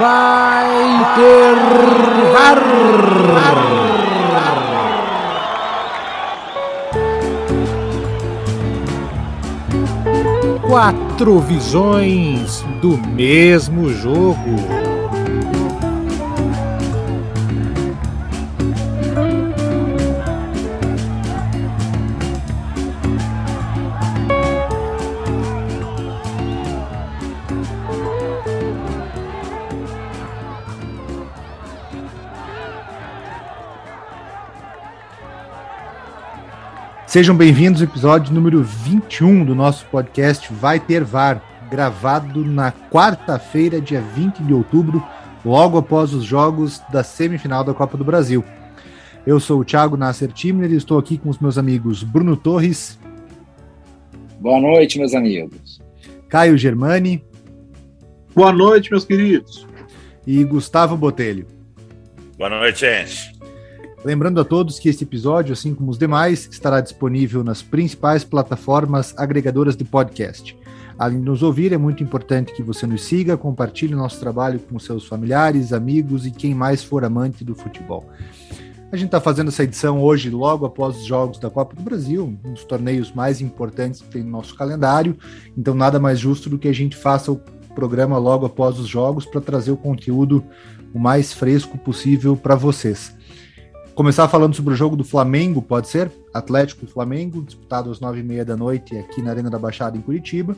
vai ter VAR. Quatro visões do mesmo jogo. Sejam bem-vindos ao episódio número 21 do nosso podcast Vai Ter VAR, gravado na quarta-feira, dia 20 de outubro, logo após os jogos da semifinal da Copa do Brasil. Eu sou o Thiago Nasser Timner e estou aqui com os meus amigos Bruno Torres. Boa noite, meus amigos. Caio Germani. Boa noite, meus queridos. E Gustavo Botelho. Boa noite, gente. Lembrando a todos que este episódio, assim como os demais, estará disponível nas principais plataformas agregadoras de podcast. Além de nos ouvir, é muito importante que você nos siga, compartilhe nosso trabalho com seus familiares, amigos e quem mais for amante do futebol. A gente está fazendo essa edição hoje, logo após os Jogos da Copa do Brasil, um dos torneios mais importantes que tem no nosso calendário. Então, nada mais justo do que a gente faça o programa logo após os Jogos para trazer o conteúdo o mais fresco possível para vocês. Começar falando sobre o jogo do Flamengo, pode ser? Atlético e Flamengo, disputado às nove e meia da noite aqui na Arena da Baixada, em Curitiba.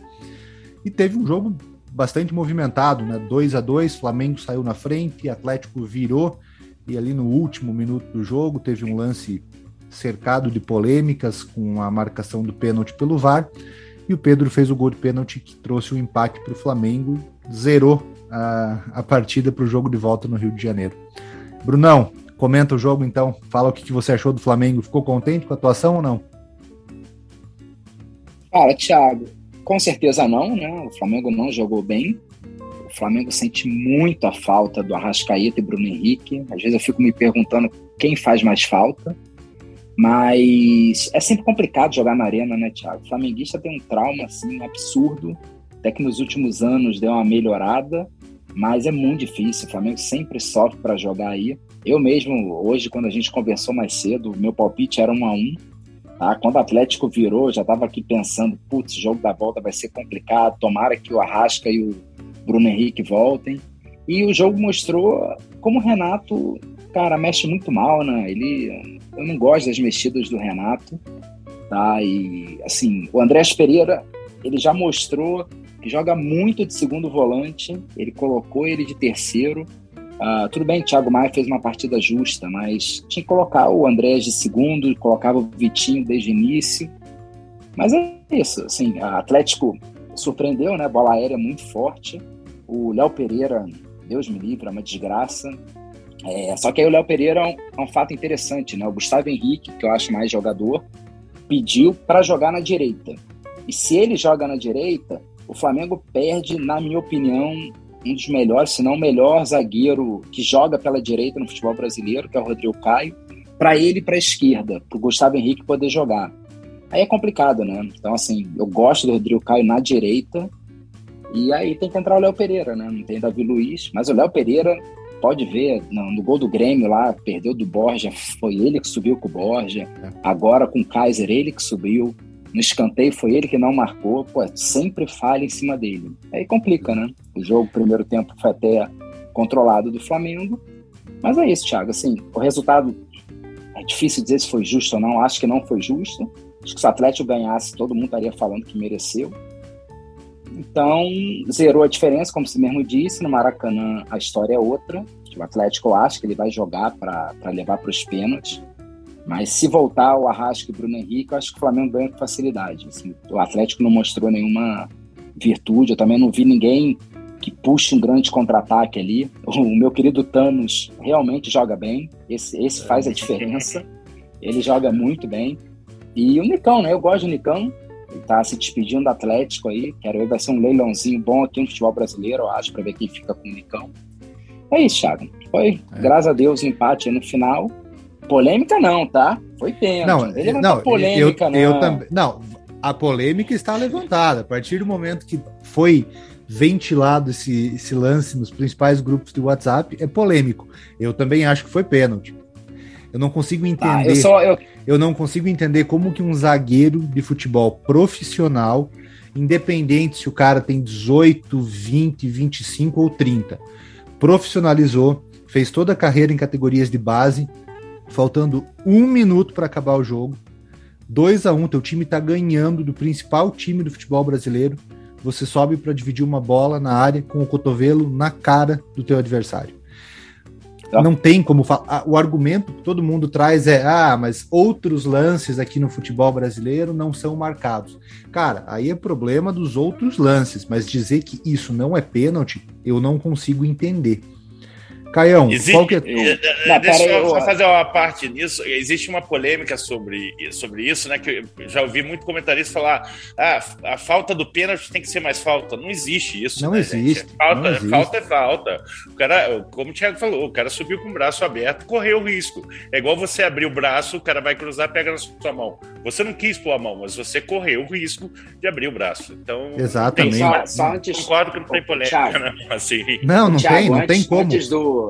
E teve um jogo bastante movimentado, né? 2 a 2 Flamengo saiu na frente, Atlético virou, e ali no último minuto do jogo teve um lance cercado de polêmicas com a marcação do pênalti pelo VAR. E o Pedro fez o gol de pênalti que trouxe o um empate para o Flamengo, zerou a, a partida para o jogo de volta no Rio de Janeiro. Brunão, Comenta o jogo então, fala o que, que você achou do Flamengo. Ficou contente com a atuação ou não? Fala, Thiago. Com certeza não, né? O Flamengo não jogou bem. O Flamengo sente muito a falta do Arrascaeta e Bruno Henrique. Às vezes eu fico me perguntando quem faz mais falta. Mas é sempre complicado jogar na arena, né, Thiago? O flamenguista tem um trauma assim absurdo. Até que nos últimos anos deu uma melhorada, mas é muito difícil. O Flamengo sempre sofre para jogar aí. Eu mesmo, hoje, quando a gente conversou mais cedo, meu palpite era 1 a 1 tá? Quando o Atlético virou, já estava aqui pensando, putz, jogo da volta vai ser complicado, tomara que o Arrasca e o Bruno Henrique voltem. E o jogo mostrou como o Renato, cara, mexe muito mal, né? Ele, eu não gosto das mexidas do Renato, tá? E, assim, o Andrés Pereira, ele já mostrou que joga muito de segundo volante, ele colocou ele de terceiro, Uh, tudo bem, Thiago Maia fez uma partida justa, mas tinha que colocar o Andrés de segundo, colocava o Vitinho desde o início. Mas é isso, assim, a Atlético surpreendeu, né? Bola aérea muito forte. O Léo Pereira, Deus me livre, é uma desgraça. É, só que aí o Léo Pereira é um, é um, fato interessante, né? O Gustavo Henrique, que eu acho mais jogador, pediu para jogar na direita. E se ele joga na direita, o Flamengo perde, na minha opinião, um dos melhores, se não o melhor zagueiro que joga pela direita no futebol brasileiro, que é o Rodrigo Caio, para ele para a esquerda, para o Gustavo Henrique poder jogar. Aí é complicado, né? Então, assim, eu gosto do Rodrigo Caio na direita, e aí tem que entrar o Léo Pereira, né? Não tem Davi Luiz, mas o Léo Pereira, pode ver, no, no, gol do Grêmio lá, perdeu do Borja, foi ele que subiu com o Borja. É. Agora com o Kaiser, ele que subiu. No escanteio foi ele que não marcou, pô, sempre falha em cima dele. Aí complica, né? O jogo, primeiro tempo, foi até controlado do Flamengo. Mas é isso, Thiago. Assim, o resultado é difícil dizer se foi justo ou não. Acho que não foi justo. Acho que se o Atlético ganhasse, todo mundo estaria falando que mereceu. Então, zerou a diferença, como você mesmo disse. No Maracanã, a história é outra. O Atlético acha que ele vai jogar para levar para os pênaltis. Mas se voltar o Arrasca e o Bruno Henrique, eu acho que o Flamengo ganha com facilidade. Assim, o Atlético não mostrou nenhuma virtude. Eu também não vi ninguém que puxe um grande contra-ataque ali. O meu querido Thanos realmente joga bem. Esse, esse faz a diferença. Ele joga muito bem. E o Nicão, né? Eu gosto do Nicão. Ele tá se despedindo do Atlético aí. Quero ver, vai ser um leilãozinho bom aqui no futebol brasileiro, eu acho, para ver quem fica com o Nicão. É isso, Thiago. Foi, é. graças a Deus, empate aí no final. Polêmica não, tá? Foi pênalti. Não, Ele não, polêmica, eu, não. Eu também. Não, a polêmica está levantada. A partir do momento que foi ventilado esse, esse lance nos principais grupos do WhatsApp, é polêmico. Eu também acho que foi pênalti. Eu não consigo entender. Ah, eu, só, eu... eu não consigo entender como que um zagueiro de futebol profissional, independente se o cara tem 18, 20, 25 ou 30, profissionalizou, fez toda a carreira em categorias de base, faltando um minuto para acabar o jogo. 2 a 1 um, teu time está ganhando do principal time do futebol brasileiro. Você sobe para dividir uma bola na área com o cotovelo na cara do teu adversário. Tá. Não tem como falar. O argumento que todo mundo traz é: ah, mas outros lances aqui no futebol brasileiro não são marcados. Cara, aí é problema dos outros lances, mas dizer que isso não é pênalti, eu não consigo entender. Caião, Existe, qual que é... Eh, eh, não, deixa eu só fazer uma parte nisso. Existe uma polêmica sobre, sobre isso, né? Que eu já ouvi muito comentarista falar ah, a falta do pênalti tem que ser mais falta. Não existe isso. Não né, existe. Falta, não existe. falta é falta. O cara, como o Thiago falou, o cara subiu com o braço aberto, correu o risco. É igual você abrir o braço, o cara vai cruzar, pega na sua mão. Você não quis pôr a mão, mas você correu o risco de abrir o braço. Então, Exatamente. Tem, só, só antes, concordo que não tem polêmica, Thiago, né? Assim. Não, não Thiago, tem, não antes, tem como. Antes do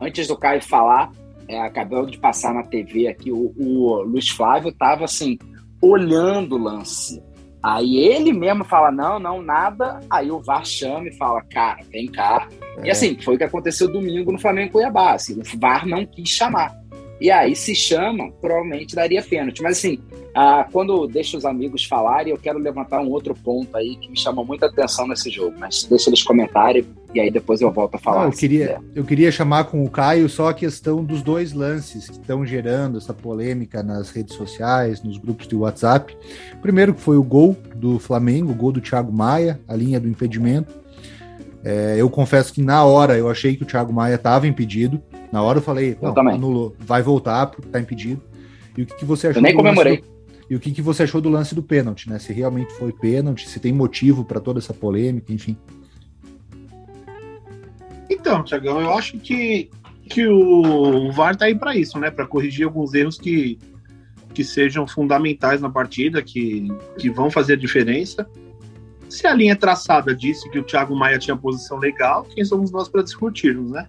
antes do Caio falar, é, acabou de passar na TV aqui, o, o Luiz Flávio estava assim, olhando o lance. Aí ele mesmo fala: não, não, nada. Aí o VAR chama e fala: cara, vem cá. É. E assim, foi o que aconteceu domingo no Flamengo Cuiabá. Assim, o VAR não quis chamar. E aí, se chama, provavelmente daria pênalti. Mas assim, ah, quando deixo os amigos falarem, eu quero levantar um outro ponto aí que me chamou muita atenção nesse jogo. Mas deixa eles comentarem e aí depois eu volto a falar. Não, eu, queria, eu queria chamar com o Caio só a questão dos dois lances que estão gerando essa polêmica nas redes sociais, nos grupos de WhatsApp. Primeiro que foi o gol do Flamengo, o gol do Thiago Maia, a linha do impedimento. É, eu confesso que na hora eu achei que o Thiago Maia estava impedido. Na hora eu falei, eu também. anulou, vai voltar porque tá impedido. E o que, que você achou? Eu nem comemorei. Do, e o que, que você achou do lance do pênalti, né? Se realmente foi pênalti, se tem motivo para toda essa polêmica, enfim. Então, Tiagão, eu acho que, que o VAR tá aí para isso, né? Para corrigir alguns erros que, que sejam fundamentais na partida, que, que vão fazer a diferença. Se a linha traçada disse que o Thiago Maia tinha posição legal, quem somos nós para discutirmos, né?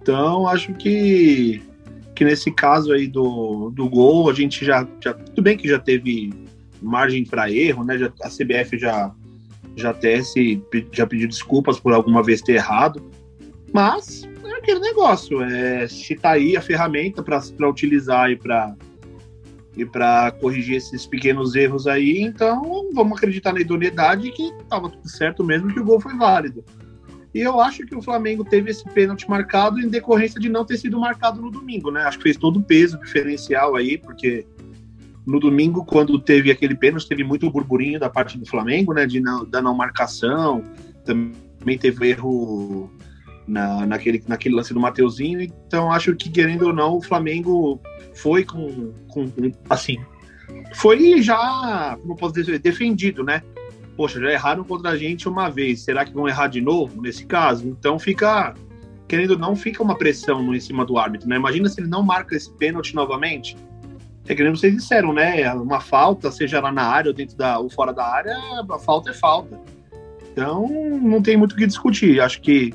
Então, acho que, que nesse caso aí do, do gol, a gente já, já. Tudo bem que já teve margem para erro, né? Já, a CBF já, já até se, já pediu desculpas por alguma vez ter errado. Mas é aquele negócio, é, se tá aí a ferramenta para utilizar e para e para corrigir esses pequenos erros aí, então vamos acreditar na idoneidade que estava tudo certo mesmo que o gol foi válido. E eu acho que o Flamengo teve esse pênalti marcado em decorrência de não ter sido marcado no domingo, né? Acho que fez todo o peso diferencial aí, porque no domingo, quando teve aquele pênalti, teve muito burburinho da parte do Flamengo, né? De não, da não marcação, também teve erro na, naquele, naquele lance do Mateuzinho. Então, acho que, querendo ou não, o Flamengo foi com, com assim, foi já, como posso dizer, defendido, né? poxa, já erraram contra a gente uma vez, será que vão errar de novo nesse caso? Então fica, querendo ou não, fica uma pressão em cima do árbitro, né? Imagina se ele não marca esse pênalti novamente. É que nem vocês disseram, né? Uma falta, seja lá na área ou dentro da ou fora da área, a falta é falta. Então não tem muito o que discutir. Acho que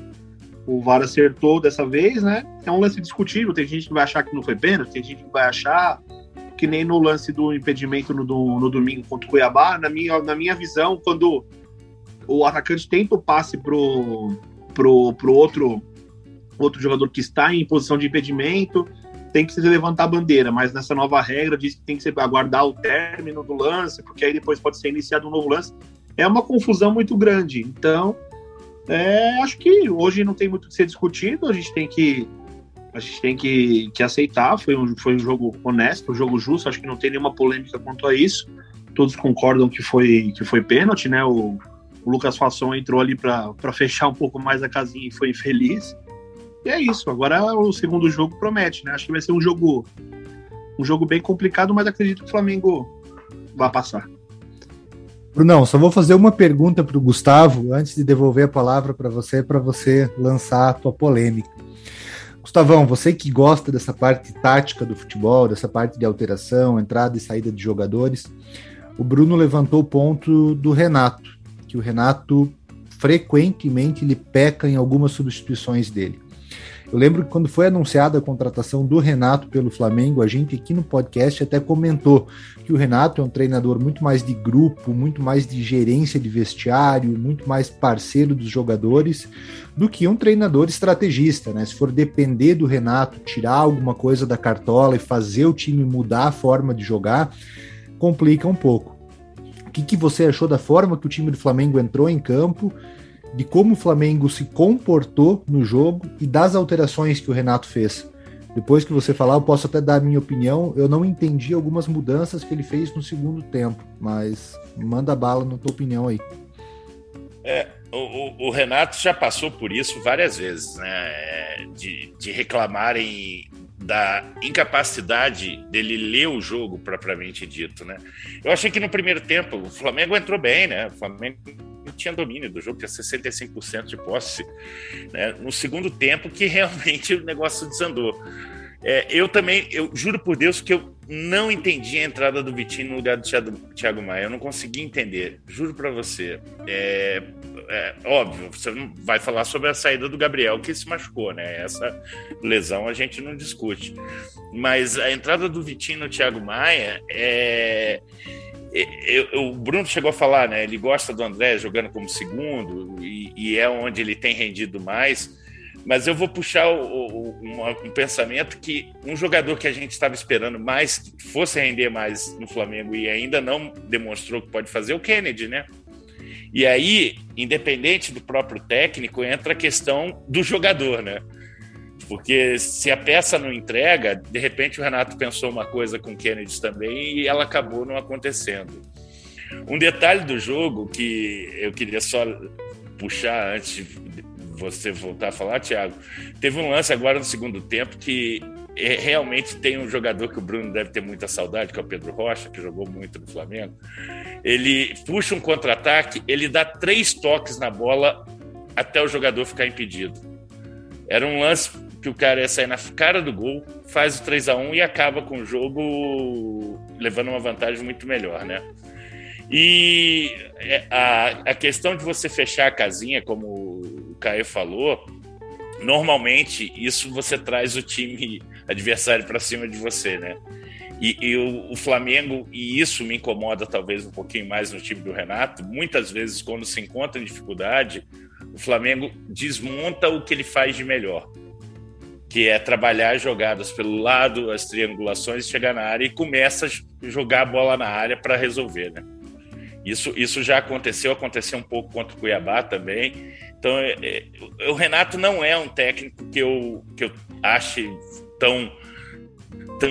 o VAR acertou dessa vez, né? É um lance discutível. Tem gente que vai achar que não foi pênalti, tem gente que vai achar que nem no lance do impedimento no, no, no domingo contra o Cuiabá, na minha, na minha visão, quando o atacante tenta o passe pro, pro, pro outro, outro jogador que está em posição de impedimento, tem que se levantar a bandeira, mas nessa nova regra diz que tem que aguardar o término do lance, porque aí depois pode ser iniciado um novo lance. É uma confusão muito grande. Então, é, acho que hoje não tem muito o que ser discutido, a gente tem que a gente tem que, que aceitar. Foi um, foi um jogo honesto, um jogo justo. Acho que não tem nenhuma polêmica quanto a isso. Todos concordam que foi, que foi pênalti, né? O, o Lucas Fasson entrou ali para fechar um pouco mais a casinha e foi infeliz. E é isso. Agora o segundo jogo promete, né? Acho que vai ser um jogo um jogo bem complicado, mas acredito que o Flamengo vai passar. Brunão, só vou fazer uma pergunta para o Gustavo antes de devolver a palavra para você, para você lançar a tua polêmica. Gustavão, você que gosta dessa parte tática do futebol, dessa parte de alteração, entrada e saída de jogadores, o Bruno levantou o ponto do Renato, que o Renato frequentemente ele peca em algumas substituições dele. Eu lembro que quando foi anunciada a contratação do Renato pelo Flamengo, a gente aqui no podcast até comentou que o Renato é um treinador muito mais de grupo, muito mais de gerência de vestiário, muito mais parceiro dos jogadores do que um treinador estrategista, né? Se for depender do Renato, tirar alguma coisa da cartola e fazer o time mudar a forma de jogar, complica um pouco. O que, que você achou da forma que o time do Flamengo entrou em campo? De como o Flamengo se comportou no jogo e das alterações que o Renato fez. Depois que você falar, eu posso até dar a minha opinião. Eu não entendi algumas mudanças que ele fez no segundo tempo, mas manda bala na tua opinião aí. É, o, o, Renato já passou por isso várias vezes, né? É, de, de reclamarem da incapacidade dele ler o jogo propriamente dito, né? Eu achei que no primeiro tempo o Flamengo entrou bem, né? O Flamengo tinha domínio do jogo, tinha 65% de posse. Né? No segundo tempo, que realmente o negócio desandou. É, eu também, eu juro por Deus que eu não entendi a entrada do Vitinho no lugar do Thiago, Maia. Eu não consegui entender, juro para você. É, é, óbvio, você não vai falar sobre a saída do Gabriel que se machucou, né? Essa lesão a gente não discute. Mas a entrada do Vitinho no Thiago Maia é eu, o Bruno chegou a falar, né? Ele gosta do André jogando como segundo e, e é onde ele tem rendido mais. Mas eu vou puxar o, o, um, pensamento que um jogador que a gente estava esperando mais, que fosse render mais no Flamengo e ainda não demonstrou que pode fazer, é o Kennedy, né? E aí, independente do próprio técnico, entra a questão do jogador, né? Porque se a peça não entrega, de repente o Renato pensou uma coisa com o Kennedy também e ela acabou não acontecendo. Um detalhe do jogo que eu queria só puxar antes você voltar a falar, Thiago, teve um lance agora no segundo tempo que é, realmente tem um jogador que o Bruno deve ter muita saudade, que é o Pedro Rocha, que jogou muito no Flamengo. Ele puxa um contra-ataque, ele dá três toques na bola até o jogador ficar impedido. Era um lance que o cara ia sair na cara do gol, faz o 3 a 1 e acaba com o jogo levando uma vantagem muito melhor, né? E é, a, a questão de você fechar a casinha, como Caio falou, normalmente isso você traz o time adversário para cima de você, né? E, e o, o, Flamengo, e isso me incomoda talvez um pouquinho mais no time do Renato, muitas vezes quando se encontra em dificuldade, o Flamengo desmonta o que ele faz de melhor que é trabalhar jogadas pelo lado, as triangulações, chegar na área e começa a jogar a bola na área para resolver, né? Isso, isso já aconteceu, aconteceu um pouco contra o Cuiabá também. Então, é, é, o Renato não é um técnico que eu, que eu ache tão, tão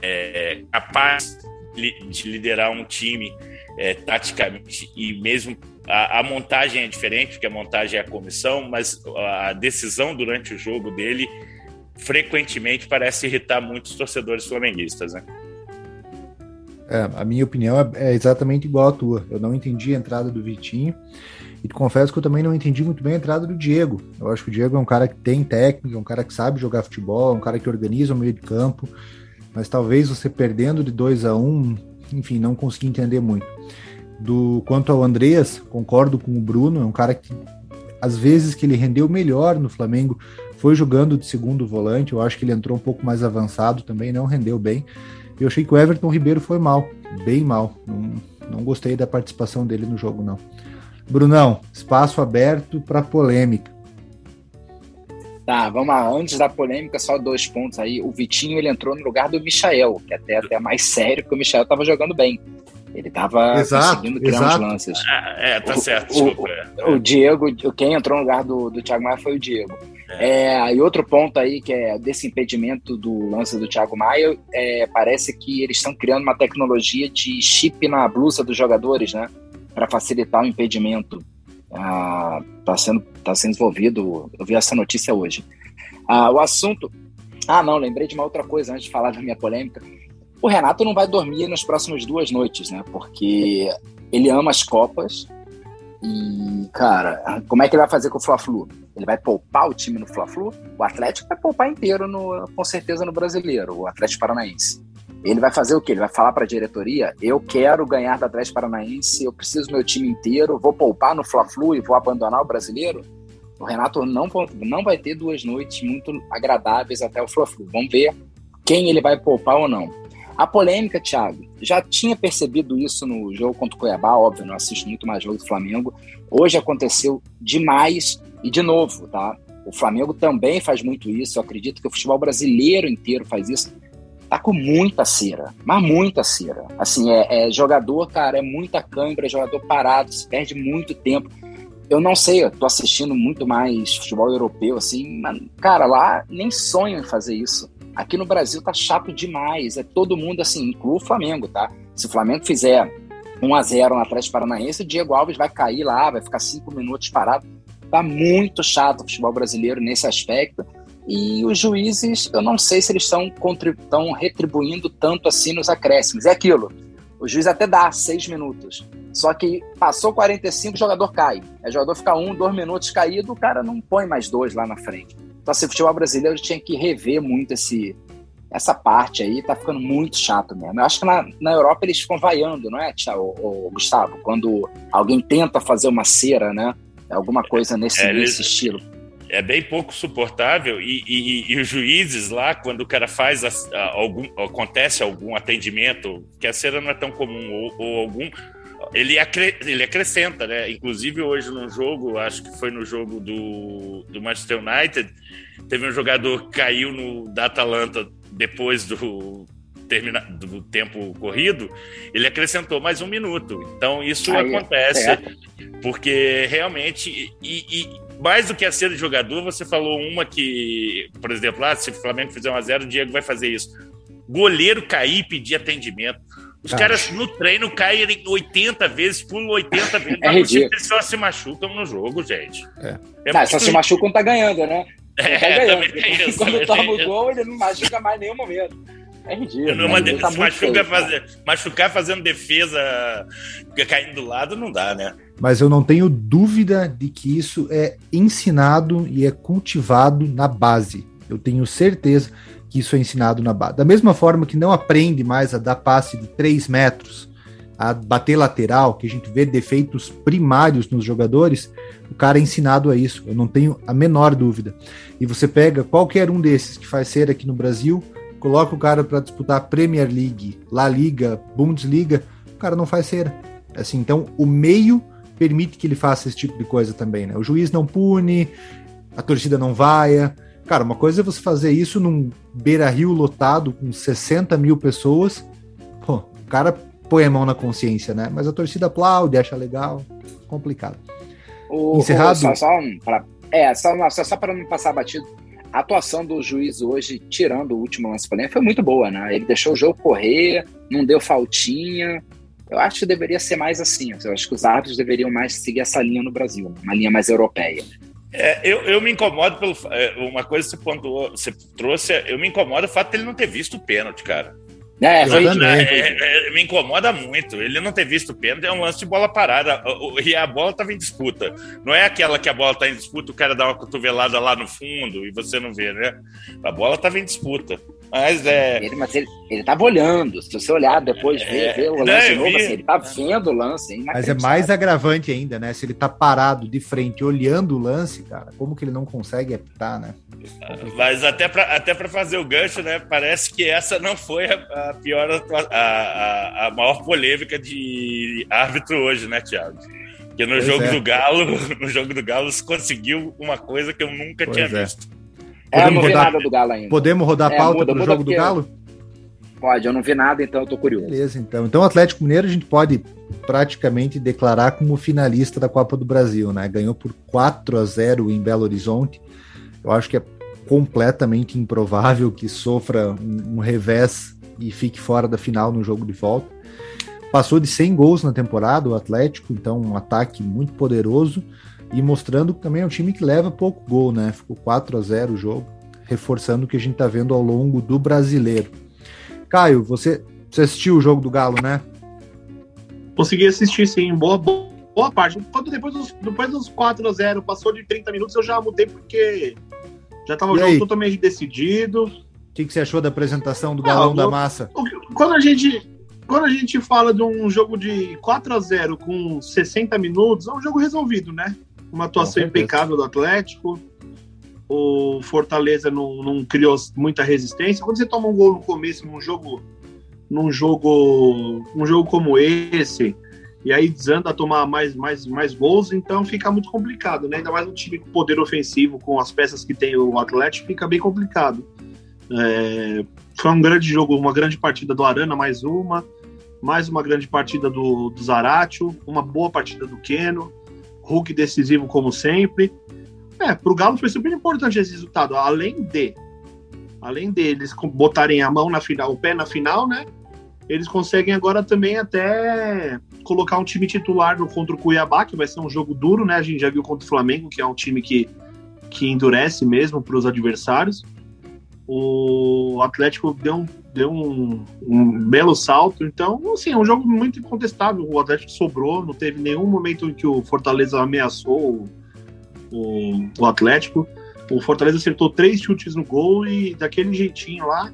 é, capaz de liderar um time é, taticamente e mesmo a, a, montagem é diferente, porque a montagem é a comissão, mas a decisão durante o jogo dele frequentemente parece irritar muitos torcedores flamenguistas, né? É, a minha opinião é, é, exatamente igual à tua. Eu não entendi a entrada do Vitinho e confesso que eu também não entendi muito bem a entrada do Diego. Eu acho que o Diego é um cara que tem técnica, é um cara que sabe jogar futebol, é um cara que organiza o meio de campo, mas talvez você perdendo de 2 a 1 um, enfim, não consegui entender muito. Do quanto ao Andreas, concordo com o Bruno, é um cara que às vezes que ele rendeu melhor no Flamengo foi jogando de segundo volante. Eu acho que ele entrou um pouco mais avançado também, não rendeu bem. Eu achei que o Everton Ribeiro foi mal, bem mal. Não, não gostei da participação dele no jogo, não. Brunão, espaço aberto para polêmica. Tá, vamos lá. Antes da polêmica, só dois pontos aí. O Vitinho ele entrou no lugar do Michael, que até até mais sério, porque o Michael estava jogando bem. Ele estava conseguindo criar exato. uns lances. Ah, é, tá certo. O, o, o, Diego, quem entrou no lugar do, do Thiago Maia foi o Diego. É. é. e outro ponto aí que é desse impedimento do lance do Thiago Maia, é, parece que eles estão criando uma tecnologia de chip na blusa dos jogadores, né? Para facilitar o impedimento. Ah, tá sendo tá sendo desenvolvido. Eu vi essa notícia hoje. Ah, o assunto. Ah, não, lembrei de uma outra coisa antes de falar da minha polêmica. O Renato não vai dormir nas próximas duas noites, né? Porque ele ama as Copas. E, cara, como é que ele vai fazer com o Fla-Flu? Ele vai poupar o time no Fla-Flu? O Atlético vai poupar inteiro, no, com certeza, no brasileiro, o Atlético Paranaense. Ele vai fazer o quê? Ele vai falar para a diretoria: eu quero ganhar da Atlético Paranaense, eu preciso do meu time inteiro, vou poupar no Fla-Flu e vou abandonar o brasileiro? O Renato não, não vai ter duas noites muito agradáveis até o Fla-Flu. Vamos ver quem ele vai poupar ou não. A polêmica, Thiago, já tinha percebido isso no jogo contra o Cuiabá, óbvio, não assisto muito mais jogo do Flamengo. Hoje aconteceu demais e de novo, tá? O Flamengo também faz muito isso. Eu acredito que o futebol brasileiro inteiro faz isso tá com muita cera, mas muita cera. Assim, é, é jogador, cara, é muita câimbra, é jogador parado, se perde muito tempo. Eu não sei, eu tô assistindo muito mais futebol europeu, assim, mas, cara, lá nem sonham em fazer isso. Aqui no Brasil tá chato demais, é todo mundo assim, inclui o Flamengo, tá? Se o Flamengo fizer 1 a 0 no Atlético Paranaense, o Diego Alves vai cair lá, vai ficar cinco minutos parado. Tá muito chato o futebol brasileiro nesse aspecto. E os juízes, eu não sei se eles estão, retribuindo tanto assim nos acréscimos. É aquilo. O juiz até dá seis minutos. Só que passou 45, o jogador cai. É o jogador fica um, dois minutos caído, o cara não põe mais dois lá na frente. Então, assim, o futebol brasileiro tinha que rever muito esse, essa parte aí, tá ficando muito chato mesmo. Eu acho que na, na Europa eles ficam vaiando, não é, o, Gustavo? Quando alguém tenta fazer uma cera, né? Alguma coisa nesse, é, nesse estilo é bem pouco suportável e, e, e, os juízes lá, quando o cara faz a, a, algum, acontece algum atendimento, que a cera não é tão comum, ou, ou algum, ele, acre, ele acrescenta, né? Inclusive hoje no jogo, acho que foi no jogo do, do Manchester United, teve um jogador que caiu no, da Atalanta depois do, termina, do tempo corrido, ele acrescentou mais um minuto. Então isso Aí, acontece é. porque realmente e, e, mais do que a ser de jogador, você falou uma que, por exemplo, ah, se o Flamengo fizer um a zero, o Diego vai fazer isso. Goleiro cair e pedir atendimento. Os ah. caras no treino caem 80 vezes, pulam 80 vezes. É eles só se machucam no jogo, gente. É. É não, só se machucam quando tá ganhando, né? É, tá ganhando. Isso, quando toma o gol, ele não machuca mais em nenhum momento. É ridículo. Numa né? tá machuca fazer, machucar fazendo defesa caindo do lado não dá, né? Mas eu não tenho dúvida de que isso é ensinado e é cultivado na base. Eu tenho certeza que isso é ensinado na base. Da mesma forma que não aprende mais a dar passe de 3 metros, a bater lateral, que a gente vê defeitos primários nos jogadores, o cara é ensinado a isso. Eu não tenho a menor dúvida. E você pega qualquer um desses que faz ser aqui no Brasil, coloca o cara para disputar Premier League, La Liga, Bundesliga, o cara não faz cera. Assim, então o meio permite que ele faça esse tipo de coisa também, né? O juiz não pune, a torcida não vaia. Cara, uma coisa é você fazer isso num beira-rio lotado com 60 mil pessoas. Pô, o cara põe a mão na consciência, né? Mas a torcida aplaude, acha legal. Complicado. O, Encerrado? O, só, só, pra, é, só, só, só para não passar batido a atuação do juiz hoje, tirando o último lance polêmico, foi muito boa, né? Ele deixou o jogo correr, não deu faltinha. Eu acho que deveria ser mais assim. Eu acho que os árbitros deveriam mais seguir essa linha no Brasil, uma linha mais europeia. É, eu, eu me incomodo pelo. É, uma coisa que você, pontuou, você trouxe, eu me incomodo o fato de ele não ter visto o pênalti, cara. É, foi, é, é, me incomoda muito. Ele não ter visto o pênalti é um lance de bola parada. E a bola estava em disputa. Não é aquela que a bola está em disputa, o cara dá uma cotovelada lá no fundo e você não vê, né? A bola estava em disputa. Mas é. Ele, mas ele, ele tava olhando. Se você olhar depois, é, ver, ver o lance novo, assim, ele tá vendo o lance. Mas é mais agravante ainda, né? Se ele tá parado de frente olhando o lance, cara, como que ele não consegue apitar, né? Mas até para até pra fazer o gancho, né? Parece que essa não foi a, a pior, a, a, a, maior polêmica de árbitro hoje, né, Thiago? Porque no pois jogo é. do Galo, no jogo do Galo, conseguiu uma coisa que eu nunca pois tinha é. visto é, eu não vi nada do Galo ainda. Podemos rodar a é, pauta para o jogo do Galo? Pode, eu não vi nada, então eu tô curioso. Beleza, então. Então o Atlético Mineiro a gente pode praticamente declarar como finalista da Copa do Brasil, né? Ganhou por 4 a 0 em Belo Horizonte. Eu acho que é completamente improvável que sofra um, um revés e fique fora da final no jogo de volta. Passou de 100 gols na temporada o Atlético, então um ataque muito poderoso e mostrando que também é um time que leva pouco gol, né? Ficou 4 a 0 o jogo, reforçando o que a gente tá vendo ao longo do brasileiro. Caio, você, você assistiu o jogo do Galo, né? Consegui assistir, sim, boa, boa parte. Quando depois dos, depois dos 4 a 0 passou de 30 minutos, eu já mudei porque já tava o jogo totalmente decidido. que, que você achou da apresentação do Galão ah, da Massa? Quando a gente quando a gente fala de um jogo de 4 a 0 com 60 minutos, é um jogo resolvido, né? Uma atuação impecável do Atlético. O Fortaleza não, não, criou muita resistência. Quando você toma um gol no começo num jogo, num jogo, um jogo como esse, e aí desanda a tomar mais, mais, mais gols, então fica muito complicado, né? Ainda mais um time com poder ofensivo, com as peças que tem o Atlético, fica bem complicado. É, foi um grande jogo, uma grande partida do Arana, mais uma. Mais uma grande partida do, do Zaratio, uma boa partida do Keno. Hulk decisivo como sempre. É, pro Galo foi super importante esse resultado. Além de além deles botarem a mão na final, o pé na final, né? Eles conseguem agora também até colocar um time titular no contra o Cuiabá, que vai ser um jogo duro, né? A gente já viu contra o Flamengo, que é um time que, que endurece mesmo para os adversários o Atlético deu um, deu um, um, belo salto. Então, assim, é um jogo muito incontestável. O Atlético sobrou, não teve nenhum momento em que o Fortaleza ameaçou o, o, o Atlético. O Fortaleza acertou três chutes no gol e daquele jeitinho lá.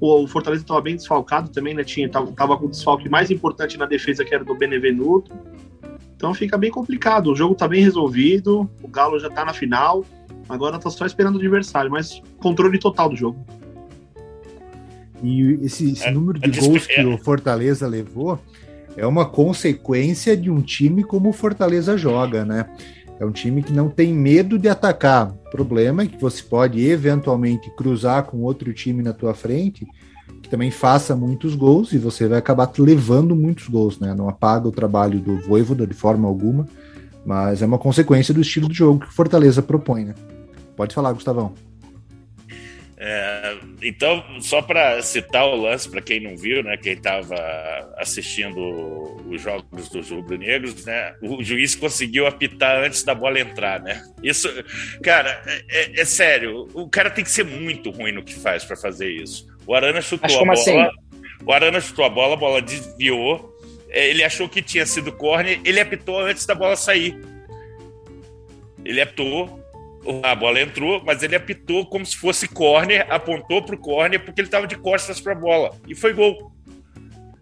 O, o Fortaleza estava bem desfalcado também, né? Tinha, tava, tava com o desfalque mais importante na defesa, que era do Benevenuto. Então fica bem complicado. O jogo está bem resolvido, o Galo já está na final. Agora tá só esperando o adversário, mas controle total do jogo. E esse, esse é, número de é gols que o Fortaleza levou é uma consequência de um time como o Fortaleza joga, né? É um time que não tem medo de atacar. O problema é que você pode eventualmente cruzar com outro time na tua frente que também faça muitos gols e você vai acabar levando muitos gols, né? Não apaga o trabalho do Voivoda de forma alguma, mas é uma consequência do estilo de jogo que o Fortaleza propõe, né? Pode falar, Gustavão. É, então, só para citar o lance, para quem não viu, né, quem estava assistindo os jogos dos rubro-negros, né, o juiz conseguiu apitar antes da bola entrar, né? Isso, cara, é, é sério, o cara tem que ser muito ruim no que faz para fazer isso. O Arana chutou a bola, assim? o Arana chutou a bola, a bola desviou, é, ele achou que tinha sido corner, ele apitou antes da bola sair. Ele apitou, a bola entrou, mas ele apitou como se fosse corner, apontou para o corner porque ele estava de costas para a bola e foi gol.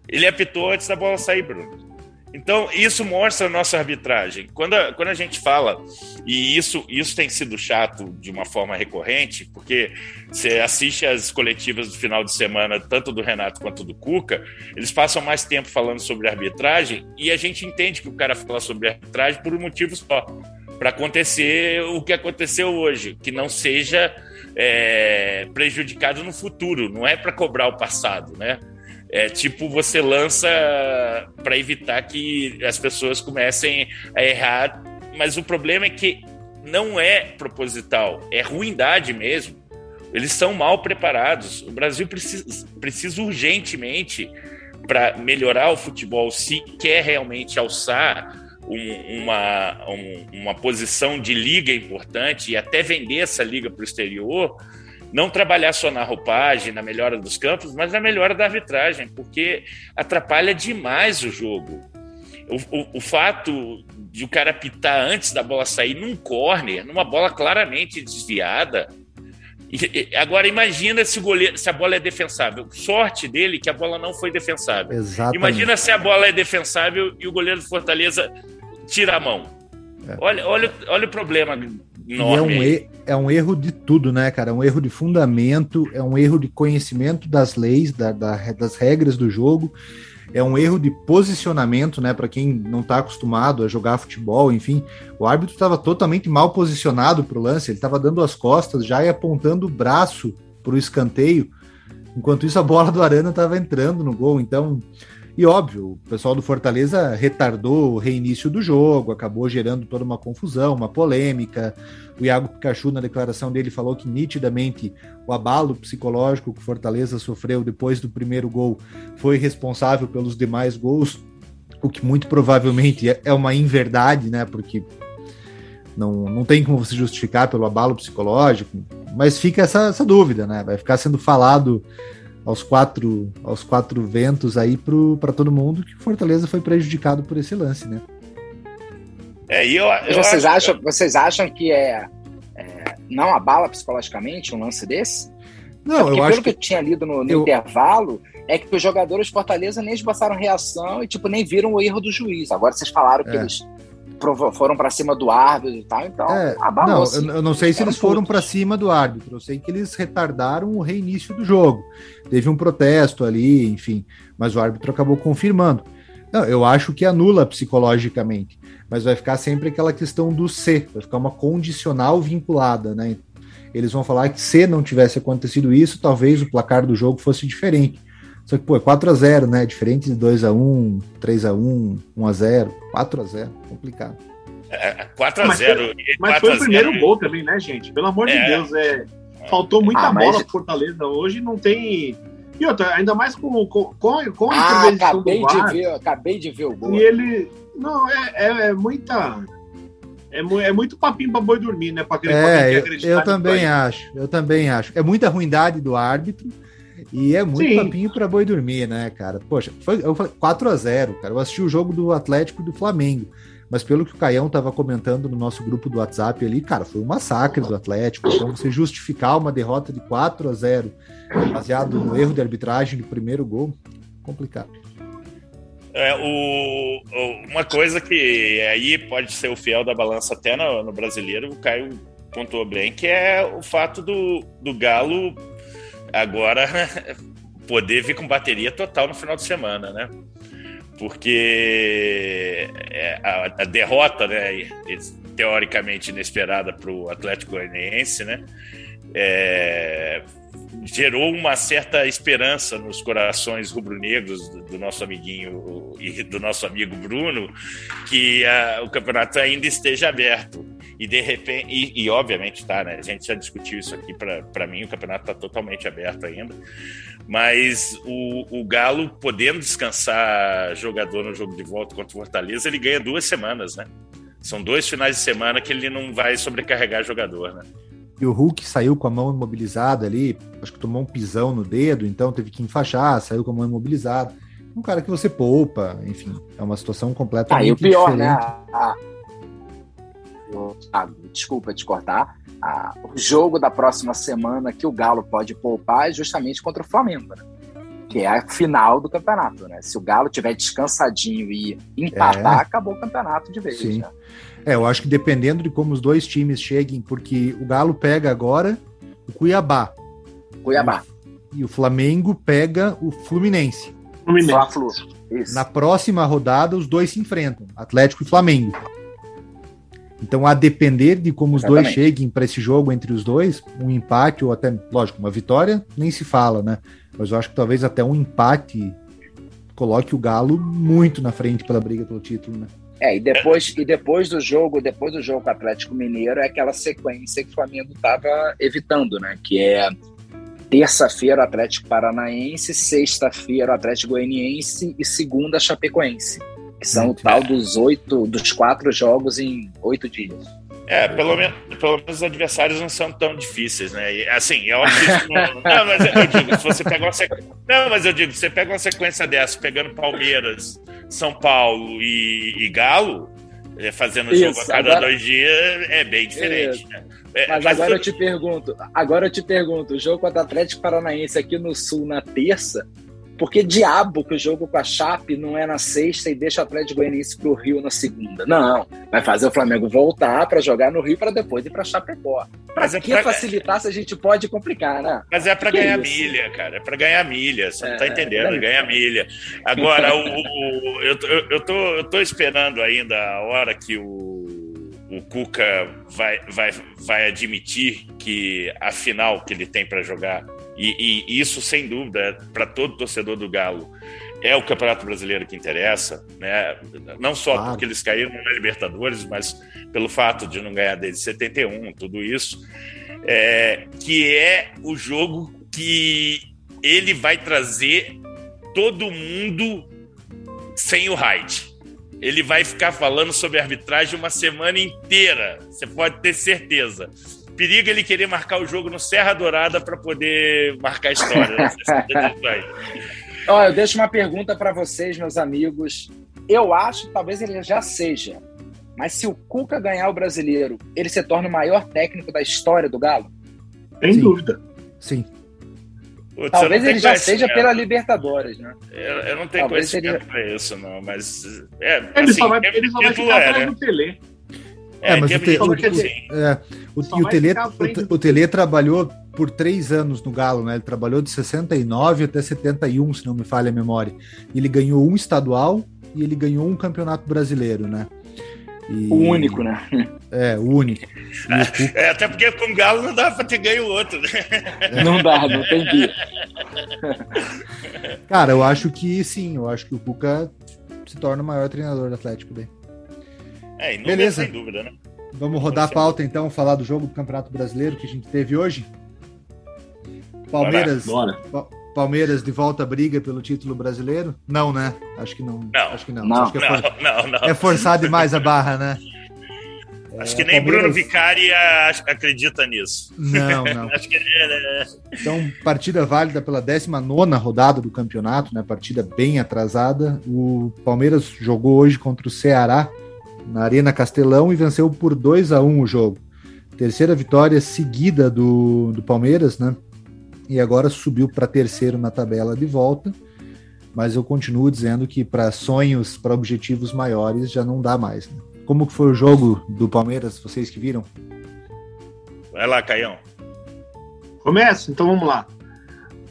Ele apitou antes da bola sair, Bruno. Então, isso mostra a nossa arbitragem. Quando a, quando a gente fala, e isso, isso tem sido chato de uma forma recorrente, porque você assiste as coletivas do final de semana, tanto do Renato quanto do Cuca, eles passam mais tempo falando sobre arbitragem e a gente entende que o cara fala sobre arbitragem por um motivo só para acontecer o que aconteceu hoje, que não seja é, prejudicado no futuro, não é para cobrar o passado, né? É tipo você lança para evitar que as pessoas comecem a errar, mas o problema é que não é proposital, é ruindade mesmo. Eles são mal preparados. O Brasil precisa, precisa urgentemente para melhorar o futebol, se quer realmente alçar um, uma, um, uma posição de liga importante e até vender essa liga para o exterior, não trabalhar só na roupagem, na melhora dos campos, mas na melhora da arbitragem, porque atrapalha demais o jogo. O, o, o fato de o cara pitar antes da bola sair num corner, numa bola claramente desviada. E, agora imagina se, o goleiro, se a bola é defensável. Sorte dele que a bola não foi defensável. Exatamente. Imagina se a bola é defensável e o goleiro do Fortaleza tira a mão. É. Olha, olha, olha o problema enorme. É um, er, é um, erro de tudo, né, cara? É um erro de fundamento, é um erro de conhecimento das leis, da, da, das regras do jogo, é um erro de posicionamento, né? Para quem não está acostumado a jogar futebol, enfim, o árbitro estava totalmente mal posicionado para o lance, ele estava dando as costas já e apontando o braço para o escanteio. Enquanto isso, a bola do Arana estava entrando no gol. Então, e óbvio, o pessoal do Fortaleza retardou o reinício do jogo, acabou gerando toda uma confusão, uma polêmica. O Iago Pikachu, na declaração dele, falou que nitidamente o abalo psicológico que o Fortaleza sofreu depois do primeiro gol foi responsável pelos demais gols, o que muito provavelmente é, é uma inverdade, né? Porque não, não tem como você justificar pelo abalo psicológico, mas fica essa, essa dúvida, né? Vai ficar sendo falado aos quatro, aos quatro ventos aí para todo mundo que o Fortaleza foi prejudicado por esse lance, né? É, eu, eu vocês, acho... acham, vocês acham que é, é, não abala psicologicamente um lance desse? Não, Porque eu pelo acho que eu tinha lido no, no eu... intervalo, é que os jogadores Fortaleza nem esboçaram reação e tipo nem viram o erro do juiz. Agora vocês falaram é. que eles foram para cima do árbitro e tal, então é, abalou. Não, assim, eu, não sei se eles foram para cima do árbitro, eu sei que eles retardaram o reinício do jogo. Teve um protesto ali, enfim, mas o árbitro acabou confirmando. Não, eu acho que anula psicologicamente, mas vai ficar sempre aquela questão do C, vai ficar uma condicional vinculada, né? Eles vão falar que se não tivesse acontecido isso, talvez o placar do jogo fosse diferente. Só que, pô, é 4x0, né? Diferente de 2x1, 3x1, 1x0, 4x0. Complicado. É, 4x0. Mas, foi, mas foi o primeiro gol também, né, gente? Pelo amor é. de Deus, é. Faltou muita ah, bola mas... pro Fortaleza hoje, não tem. E outra, ainda mais com, com, com, com a ah, acabei do VAR, de ver, acabei de ver o gol. E ele. Não, é, é, é muita. É, é, muito papinho para boi dormir, né? Para é, eu, eu também acho. Eu também acho. É muita ruindade do árbitro e é muito Sim. papinho para boi dormir, né, cara? Poxa, foi, eu falei 4 a 0 cara. Eu assisti o jogo do Atlético e do Flamengo. Mas pelo que o Caião estava comentando no nosso grupo do WhatsApp ali, cara, foi um massacre do Atlético. Então você justificar uma derrota de 4 a 0 baseado no erro de arbitragem do primeiro gol, complicado. É, o, uma coisa que aí pode ser o fiel da balança até no, no brasileiro, o Caio pontuou bem, que é o fato do, do Galo agora poder vir com bateria total no final de semana, né? Porque é, a, derrota, né, teoricamente inesperada para o Atlético Goianiense, né? É, gerou uma certa esperança nos corações rubro-negros do, do, nosso amiguinho e do nosso amigo Bruno que a, o campeonato ainda esteja aberto e de repente e, e obviamente tá né a gente já discutiu isso aqui para mim o campeonato está totalmente aberto ainda mas o, o Galo podendo descansar jogador no jogo de volta contra o Fortaleza ele ganha duas semanas né são dois finais de semana que ele não vai sobrecarregar jogador né e o Hulk saiu com a mão imobilizada ali, acho que tomou um pisão no dedo, então teve que enfaixar, saiu com a mão imobilizada. Um cara que você poupa, enfim, é uma situação completamente ah, e o pior, né? diferente. Né? Ah, desculpa te cortar. Ah, o jogo da próxima semana que o Galo pode poupar é justamente contra o Flamengo, né? que é a final do campeonato, né? Se o Galo tiver descansadinho e empatar, é. acabou o campeonato de vez. Sim. Né? É, eu acho que dependendo de como os dois times cheguem, porque o Galo pega agora o Cuiabá. Cuiabá. E o Flamengo pega o Fluminense. Fluminense. Na próxima rodada, os dois se enfrentam, Atlético e Flamengo. Então, a depender de como os Exatamente. dois cheguem para esse jogo entre os dois, um empate ou até, lógico, uma vitória, nem se fala, né? Mas eu acho que talvez até um empate coloque o Galo muito na frente pela briga pelo título, né? É, e depois, e depois do jogo, depois do jogo com o Atlético Mineiro, é aquela sequência que o Flamengo estava evitando, né? Que é terça-feira o Atlético Paranaense, sexta-feira o Atlético Goianiense e segunda Chapecoense. Que são Muito o tal dos oito, dos quatro jogos em oito dias. É, pelo menos, pelo menos os adversários não são tão difíceis, né? E, assim, eu acho que não, não, mas eu digo, se você pega uma sequência. Não, mas eu digo, você pega uma sequência dessa, pegando Palmeiras, São Paulo e, e Galo, é, fazendo Isso, jogo a cada agora... dois dias, é bem diferente, né? É, mas, mas, agora eu te pergunto, agora eu te pergunto, o jogo contra o Atlético Paranaense aqui no Sul na terça porque diabo que o jogo com a Chape não é na sexta e deixa o Atlético Goianiense pro Rio na segunda. Não, vai fazer o Flamengo voltar para jogar no Rio para depois ir para Chapecó. Para é que pra... facilitar se a gente pode complicar, né? Mas é para ganhar isso? milha, cara. É para ganhar milha. Você é, não tá entendendo, é ganhar milha. Agora, o, o, eu, eu, eu, tô, eu tô esperando ainda a hora que o o Cuca vai, vai, vai admitir que a final que ele tem para jogar e, e isso, sem dúvida, para todo torcedor do Galo, é o Campeonato Brasileiro que interessa, né? não só claro. porque eles caíram na Libertadores, mas pelo fato de não ganhar desde 71, tudo isso, é, que é o jogo que ele vai trazer todo mundo sem o Hyde. Ele vai ficar falando sobre arbitragem uma semana inteira, você pode ter certeza perigo ele querer marcar o jogo no Serra Dourada para poder marcar a história. Né? Olha, eu deixo uma pergunta para vocês, meus amigos. Eu acho que talvez ele já seja. Mas se o Cuca ganhar o brasileiro, ele se torna o maior técnico da história do Galo? Sem Sim. dúvida. Sim. Talvez ele já seja pela Libertadores, né? Eu, eu não tenho Talvez conhecimento ele... pra isso, não, mas. É, ele assim, só vai, ele só vai ficar é, atrás né? do Tele. É, é mas o, te, o, é, o, o, o, Tele, o, o Tele trabalhou por três anos no Galo, né? Ele trabalhou de 69 até 71, se não me falha a memória. Ele ganhou um estadual e ele ganhou um campeonato brasileiro, né? E... O único, né? É, o único. É, é, até porque com o Galo não dá pra ter ganho o outro, né? Não dá, não tem dia. Cara, eu acho que sim, eu acho que o Cuca se torna o maior treinador do Atlético daí. É, e Beleza. sem dúvida, né? Vamos rodar a pauta então, falar do jogo do Campeonato Brasileiro que a gente teve hoje. Palmeiras. Bora. Palmeiras de volta à briga pelo título brasileiro? Não, né? Acho que não. Não. Acho que não. Não, Acho que é, for... não, não, é forçar demais a barra, né? Acho que nem Palmeiras... Bruno Vicari acredita nisso. Não, não. Acho que é, né? Então, partida válida pela 19 rodada do campeonato, né? Partida bem atrasada. O Palmeiras jogou hoje contra o Ceará na Arena Castelão e venceu por 2 a 1 o jogo. Terceira vitória seguida do, do Palmeiras, né? e agora subiu para terceiro na tabela de volta. Mas eu continuo dizendo que para sonhos, para objetivos maiores, já não dá mais. Né? Como que foi o jogo do Palmeiras, vocês que viram? Vai lá, Caião. Começa, então vamos lá.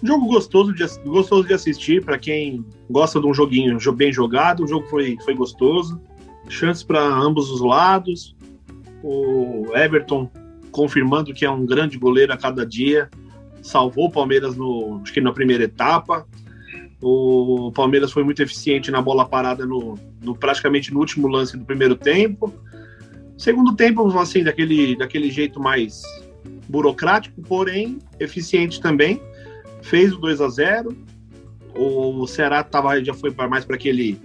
Um jogo gostoso de, gostoso de assistir para quem gosta de um joguinho bem jogado. O jogo foi, foi gostoso. Chances para ambos os lados. O Everton confirmando que é um grande goleiro a cada dia salvou o Palmeiras no, acho que na primeira etapa. O Palmeiras foi muito eficiente na bola parada no, no praticamente no último lance do primeiro tempo. Segundo tempo, assim, daquele, daquele jeito mais burocrático, porém eficiente também. Fez o 2 a 0 O Ceará tava, já foi mais para aquele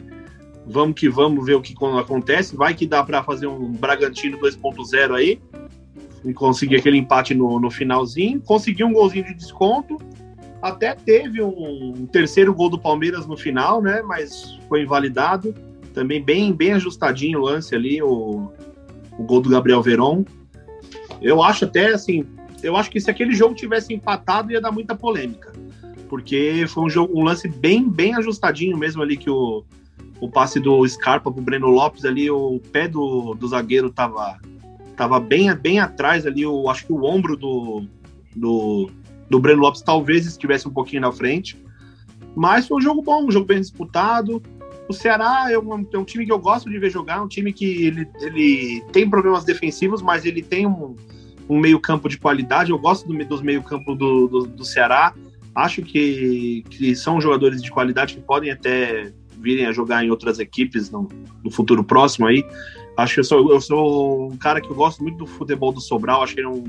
vamos que vamos ver o que acontece. Vai que dá para fazer um Bragantino 2.0 aí e conseguir aquele empate no, no finalzinho. Conseguiu um golzinho de desconto. Até teve um, terceiro gol do Palmeiras no final, né? Mas foi invalidado. Também bem, bem ajustadinho o lance ali, o, o gol do Gabriel Veron. Eu acho até assim, eu acho que se aquele jogo tivesse empatado ia dar muita polêmica, porque foi um jogo, um lance bem, bem ajustadinho mesmo ali que o, o passe do Scarpa pro Breno Lopes ali, o pé do, do zagueiro tava Tava bem, bem atrás ali, eu acho que o ombro do, do, do Breno Lopes talvez estivesse um pouquinho na frente. Mas foi um jogo bom, um jogo bem disputado. O Ceará é um, é um time que eu gosto de ver jogar, um time que ele, ele tem problemas defensivos, mas ele tem um, um meio-campo de qualidade. Eu gosto do, dos meio-campo do, do, do, Ceará. Acho que, que são jogadores de qualidade que podem até virem a jogar em outras equipes no, no futuro próximo aí. Acho que eu sou, eu sou um cara que eu gosto muito do futebol do Sobral, acho que ele é um,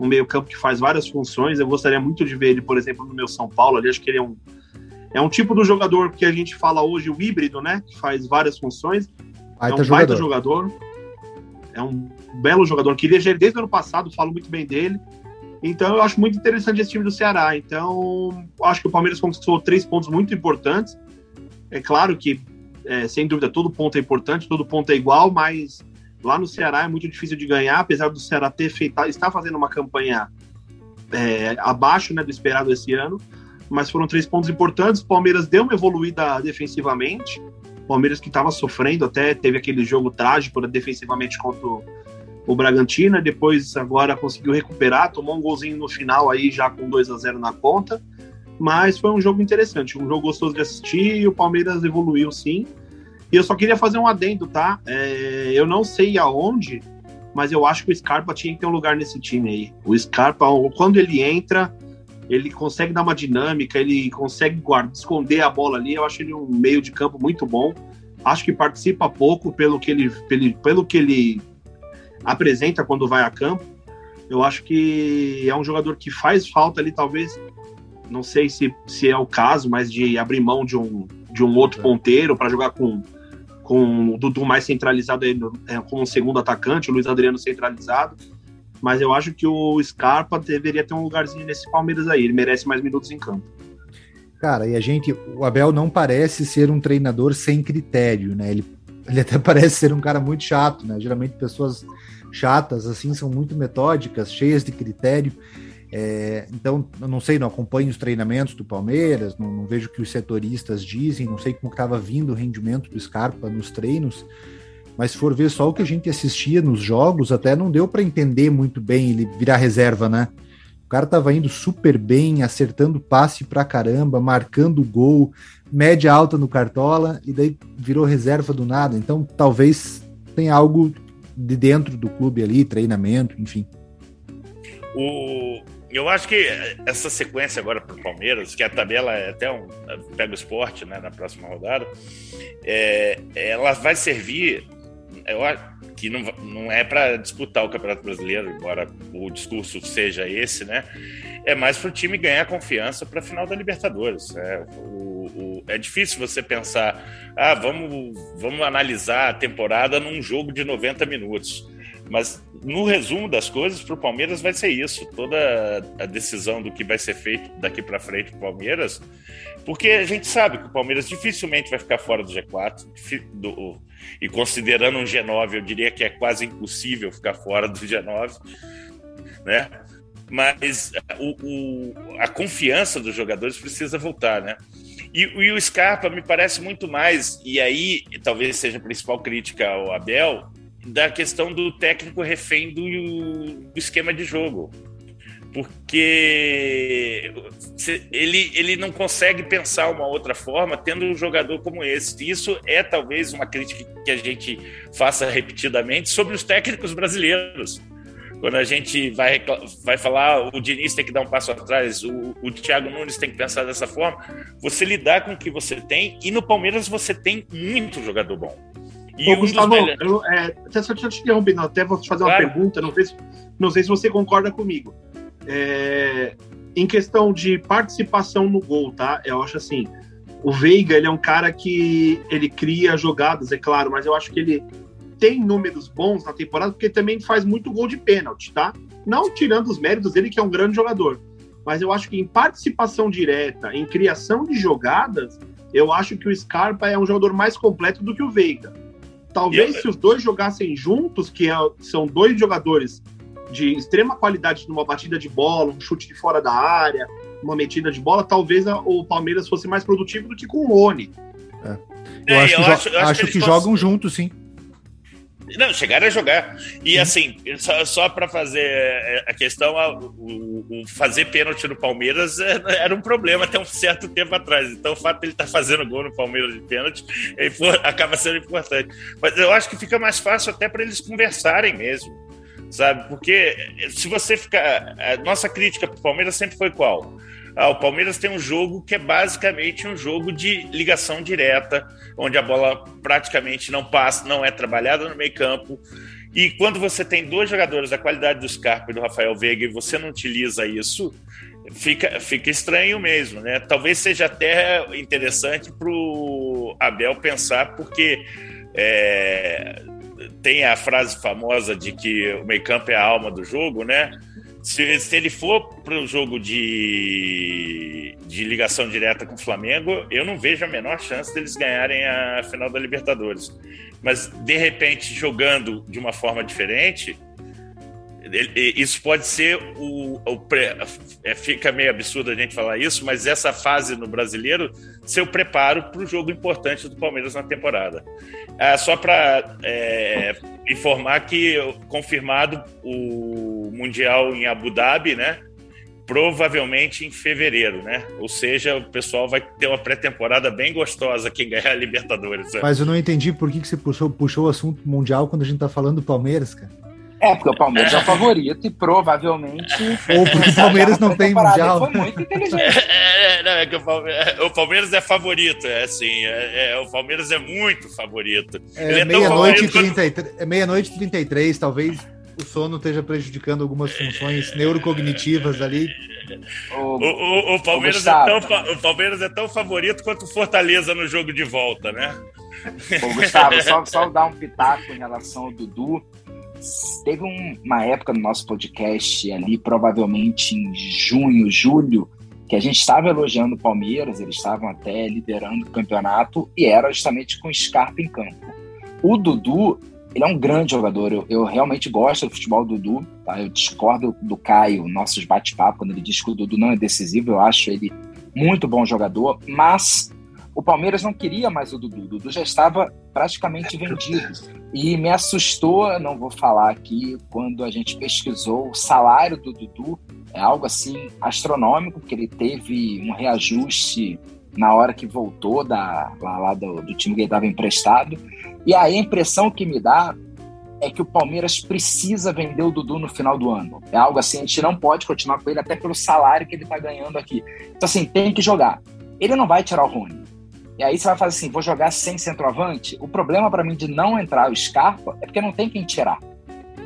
um meio-campo que faz várias funções. Eu gostaria muito de ver ele, por exemplo, no meu São Paulo ali. Acho que ele é um, é um tipo do jogador que a gente fala hoje, o híbrido, né? Que faz várias funções. Baita é um baita jogador. É um belo jogador. Queria ele desde o ano passado, falo muito bem dele. Então eu acho muito interessante esse time do Ceará. Então, acho que o Palmeiras conquistou três pontos muito importantes. É claro que é, sem dúvida, todo ponto é importante, todo ponto é igual, mas lá no Ceará é muito difícil de ganhar, apesar do Ceará ter feito, está fazendo uma campanha é, abaixo né, do esperado esse ano, mas foram três pontos importantes. O Palmeiras deu uma evoluída defensivamente. O Palmeiras que estava sofrendo até teve aquele jogo trágico né, defensivamente contra o, Bragantino, depois agora conseguiu recuperar, tomou um golzinho no final aí já com 2 a 0 na conta. Mas foi um jogo interessante, um jogo gostoso de assistir o Palmeiras evoluiu sim. E eu só queria fazer um adendo, tá? É, eu não sei aonde, mas eu acho que o Scarpa tinha que ter um lugar nesse time aí. O Scarpa, quando ele entra, ele consegue dar uma dinâmica, ele consegue guardar, esconder a bola ali. Eu acho ele um meio de campo muito bom. Acho que participa pouco pelo que ele, pelo, pelo que ele apresenta quando vai a campo. Eu acho que é um jogador que faz falta ali, talvez não sei se, se é o caso, mas de abrir mão de um, de um outro é. ponteiro para jogar com, com o Dudu mais centralizado aí, é, como um segundo atacante, o Luiz Adriano centralizado. Mas eu acho que o Scarpa deveria ter um lugarzinho nesse Palmeiras aí, ele merece mais minutos em campo. Cara, e a gente, o Abel não parece ser um treinador sem critério, né? Ele, ele até parece ser um cara muito chato, né? Geralmente pessoas chatas assim são muito metódicas, cheias de critério. É, então, não sei, não acompanho os treinamentos do Palmeiras, não, não vejo o que os setoristas dizem, não sei como estava vindo o rendimento do Scarpa nos treinos, mas se for ver só o que a gente assistia nos jogos, até não deu para entender muito bem ele virar reserva, né? O cara tava indo super bem, acertando passe pra caramba, marcando gol, média alta no Cartola, e daí virou reserva do nada. Então, talvez tenha algo de dentro do clube ali, treinamento, enfim. O, eu acho que essa sequência agora para o Palmeiras, que a tabela é até um. pega o esporte né, na próxima rodada, é, ela vai servir. Eu acho que não, não é para disputar o Campeonato Brasileiro, embora o discurso seja esse, né? É mais para o time ganhar confiança para a final da Libertadores. É, o, o, é difícil você pensar, ah, vamos, vamos analisar a temporada num jogo de 90 minutos. Mas no resumo das coisas, para o Palmeiras vai ser isso. Toda a decisão do que vai ser feito daqui para frente para o Palmeiras, porque a gente sabe que o Palmeiras dificilmente vai ficar fora do G4. Do, e considerando um G9, eu diria que é quase impossível ficar fora do G9, né? Mas o, o, a confiança dos jogadores precisa voltar, né? E, e, o Scarpa me parece muito mais, e aí talvez seja a principal crítica ao Abel, da questão do técnico refém do, do esquema de jogo. Porque ele, ele não consegue pensar uma outra forma tendo um jogador como esse. Isso é talvez uma crítica que a gente faça repetidamente sobre os técnicos brasileiros quando a gente vai, vai falar, o Diniz tem que dar um passo atrás, o, o Thiago Nunes tem que pensar dessa forma, você lidar com o que você tem, e no Palmeiras você tem muito jogador bom. E Ô, um Gustavo, eu, é, até só te interromper, até vou te fazer claro. uma pergunta, não sei, se, não sei se você concorda comigo. É, em questão de participação no gol, tá? Eu acho assim, o Veiga, ele é um cara que ele cria jogadas, é claro, mas eu acho que ele tem números bons na temporada porque também faz muito gol de pênalti, tá? Não tirando os méritos dele, que é um grande jogador. Mas eu acho que em participação direta, em criação de jogadas, eu acho que o Scarpa é um jogador mais completo do que o Veiga. Talvez eu... se os dois jogassem juntos, que é, são dois jogadores de extrema qualidade numa batida de bola, um chute de fora da área, uma metida de bola, talvez a, o Palmeiras fosse mais produtivo do que com o Rony. É. Eu, é, acho, eu que, acho, acho que, que jogam juntos, sim. Não, chegaram a jogar. E assim, só, só para fazer é, a questão, o, o, fazer pênalti no Palmeiras é, era um problema até um certo tempo atrás. Então o fato de ele estar tá fazendo gol no Palmeiras de pênalti for, acaba sendo importante. Mas eu acho que fica mais fácil até para eles conversarem mesmo, sabe? Porque se você ficar. A nossa crítica para o Palmeiras sempre foi qual? Ah, o Palmeiras tem um jogo que é basicamente um jogo de ligação direta, onde a bola praticamente não passa, não é trabalhada no meio campo. E quando você tem dois jogadores da qualidade do Scarpa e do Rafael Veiga e você não utiliza isso, fica, fica estranho mesmo, né? Talvez seja até interessante para o Abel pensar, porque é, tem a frase famosa de que o meio campo é a alma do jogo, né? Se, se ele for para o jogo de, de ligação direta com o Flamengo, eu não vejo a menor chance deles ganharem a final da Libertadores. Mas, de repente, jogando de uma forma diferente, isso pode ser o, o pré, é, fica meio absurdo a gente falar isso, mas essa fase no brasileiro ser o preparo para o jogo importante do Palmeiras na temporada. Ah, só para é, informar que confirmado o mundial em Abu Dhabi, né? Provavelmente em fevereiro, né? Ou seja, o pessoal vai ter uma pré-temporada bem gostosa quem ganhar a Libertadores. Né? Mas eu não entendi por que, que você puxou, puxou o assunto mundial quando a gente tá falando do Palmeiras, cara. É, porque o Palmeiras é o favorito e provavelmente. Ou porque o Palmeiras não tem mundial. Foi muito inteligente. É, é, não, é que o Palmeiras, é, o Palmeiras, é favorito, é assim. É, é, o Palmeiras é muito favorito. É, é meia-noite quando... é meia-noite 33, talvez o sono esteja prejudicando algumas funções neurocognitivas ali. O, o, o, Palmeiras é tão, o Palmeiras é tão favorito quanto o Fortaleza no jogo de volta, né? Ô, Gustavo, só, só dar um pitaco em relação ao Dudu. Teve um, uma época no nosso podcast ali, provavelmente em junho, julho, que a gente estava elogiando o Palmeiras, eles estavam até liderando o campeonato e era justamente com Scarpa em campo. O Dudu ele é um grande jogador. Eu, eu, realmente gosto do futebol do Dudu. Tá? Eu discordo do Caio, nossos bate-papo, quando ele diz que o Dudu não é decisivo. Eu acho ele muito bom jogador, mas o Palmeiras não queria mais o Dudu. O Dudu já estava praticamente vendido. E me assustou, não vou falar aqui, quando a gente pesquisou o salário do Dudu. É algo assim astronômico, porque ele teve um reajuste na hora que voltou da, lá, lá do, do time que ele estava emprestado. E aí a impressão que me dá é que o Palmeiras precisa vender o Dudu no final do ano. É algo assim, a gente não pode continuar com ele até pelo salário que ele está ganhando aqui. Então, assim, tem que jogar. Ele não vai tirar o Rony. E aí você vai fazer assim, vou jogar sem centroavante. O problema para mim de não entrar o Scarpa é porque não tem quem tirar.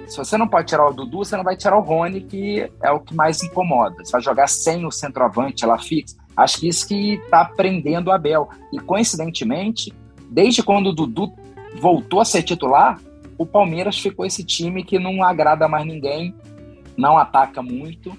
Se você não pode tirar o Dudu, você não vai tirar o Rony, que é o que mais incomoda. Você vai jogar sem o centroavante lá fixo. Acho que isso que está prendendo o Abel. E coincidentemente, desde quando o Dudu voltou a ser titular, o Palmeiras ficou esse time que não agrada mais ninguém, não ataca muito.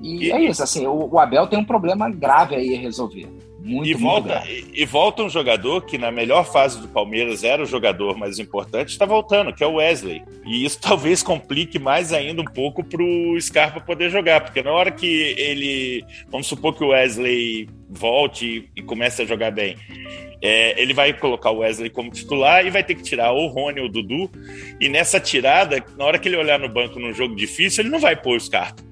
E, e é isso, assim, o, o Abel tem um problema grave aí a resolver. Muito, e, volta, e, e, volta um jogador que na melhor fase do Palmeiras era o jogador mais importante, está voltando, que é o Wesley. E isso talvez complique mais ainda um pouco para o Scarpa poder jogar, porque na hora que ele. Vamos supor que o Wesley volte e comece a jogar bem. É, ele vai colocar o Wesley como titular e vai ter que tirar o Rony ou o Dudu. E nessa tirada, na hora que ele olhar no banco num jogo difícil, ele não vai pôr o Scarpa.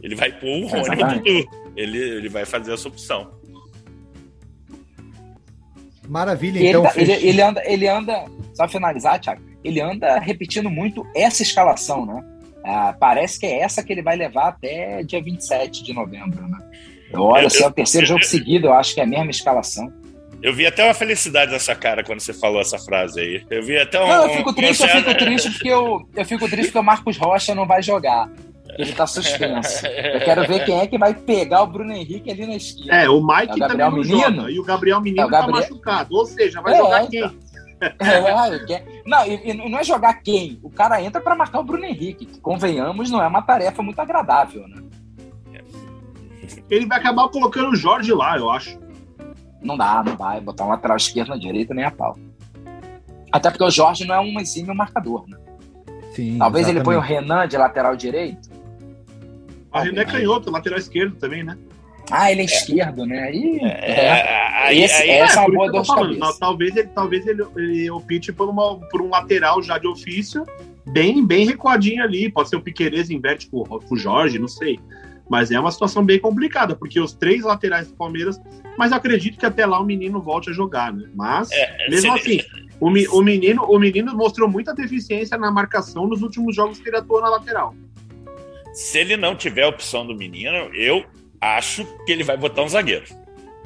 Ele vai pôr o Rony ou o Dudu. Ele, ele vai fazer essa opção. Maravilha, então. Ele, ele, ele, anda, ele anda, só finalizar, Thiago, ele anda repetindo muito essa escalação, né? Ah, parece que é essa que ele vai levar até dia 27 de novembro, né? Olha, se é o terceiro jogo seguido, eu acho que é a mesma escalação. Eu vi até uma felicidade nessa cara quando você falou essa frase aí. Eu vi até um. Não, eu fico triste, um... eu fico triste porque eu, eu fico triste porque o Marcos Rocha não vai jogar. Ele tá suspenso. Eu quero ver quem é que vai pegar o Bruno Henrique ali na esquina. É, o Mike é o também não Menino? joga. E o Gabriel Menino é, o tá Gabriel... tá machucado. Ou seja, vai é, jogar quem? Então. É, não, e, não é jogar quem. O cara entra para marcar o Bruno Henrique, que convenhamos, não é uma tarefa muito agradável, né? Ele vai acabar colocando o Jorge lá, eu acho. Não dá, não vai botar um lateral esquerdo na direita nem a pau. Até porque o Jorge não é um exímio marcador, né? Sim, Talvez exatamente. ele ponha o Renan de lateral direito. A René é canhoto, lateral esquerdo também, né? Ah, ele é, é. esquerdo, né? Aí, é, é, aí, esse, aí, essa é uma boa dor falando, Talvez ele, talvez ele, ele opte por, uma, por um lateral já de ofício, bem, bem recuadinho ali. Pode ser o Piqueires inverte com, com o Jorge, não sei. Mas é uma situação bem complicada, porque os três laterais do Palmeiras, mas acredito que até lá o menino volte a jogar, né? Mas, é, mesmo assim, o, o, menino, o menino mostrou muita deficiência na marcação nos últimos jogos que ele atuou na lateral. Se ele não tiver a opção do menino, eu acho que ele vai botar um zagueiro.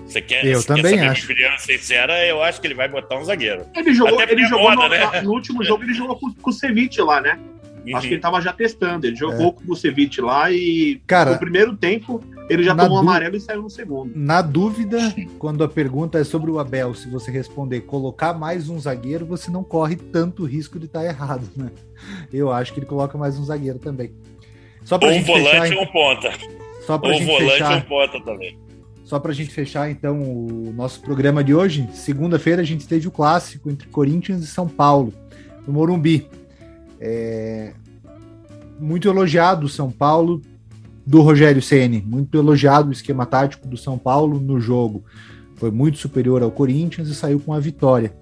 Você quer, eu você também quer acho. Minha sincera, eu acho que ele vai botar um zagueiro. Ele jogou, ele é jogou moda, no, né? no, último jogo, ele jogou com, com o Ceviche lá, né? Uhum. Acho que ele tava já testando. Ele jogou é. com o Ceviche lá e Cara, no primeiro tempo ele já tomou um amarelo e saiu no segundo. Na dúvida, quando a pergunta é sobre o Abel, se você responder colocar mais um zagueiro, você não corre tanto risco de estar errado, né? Eu acho que ele coloca mais um zagueiro também. Só pra ou um volante fechar, ou um ponta. Só pra ou gente volante fechar, ou um ponta também. Só para a gente fechar, então, o nosso programa de hoje. Segunda-feira a gente teve o clássico entre Corinthians e São Paulo, no Morumbi. É... Muito elogiado o São Paulo do Rogério Ceni, muito elogiado o esquema tático do São Paulo no jogo. Foi muito superior ao Corinthians e saiu com a vitória.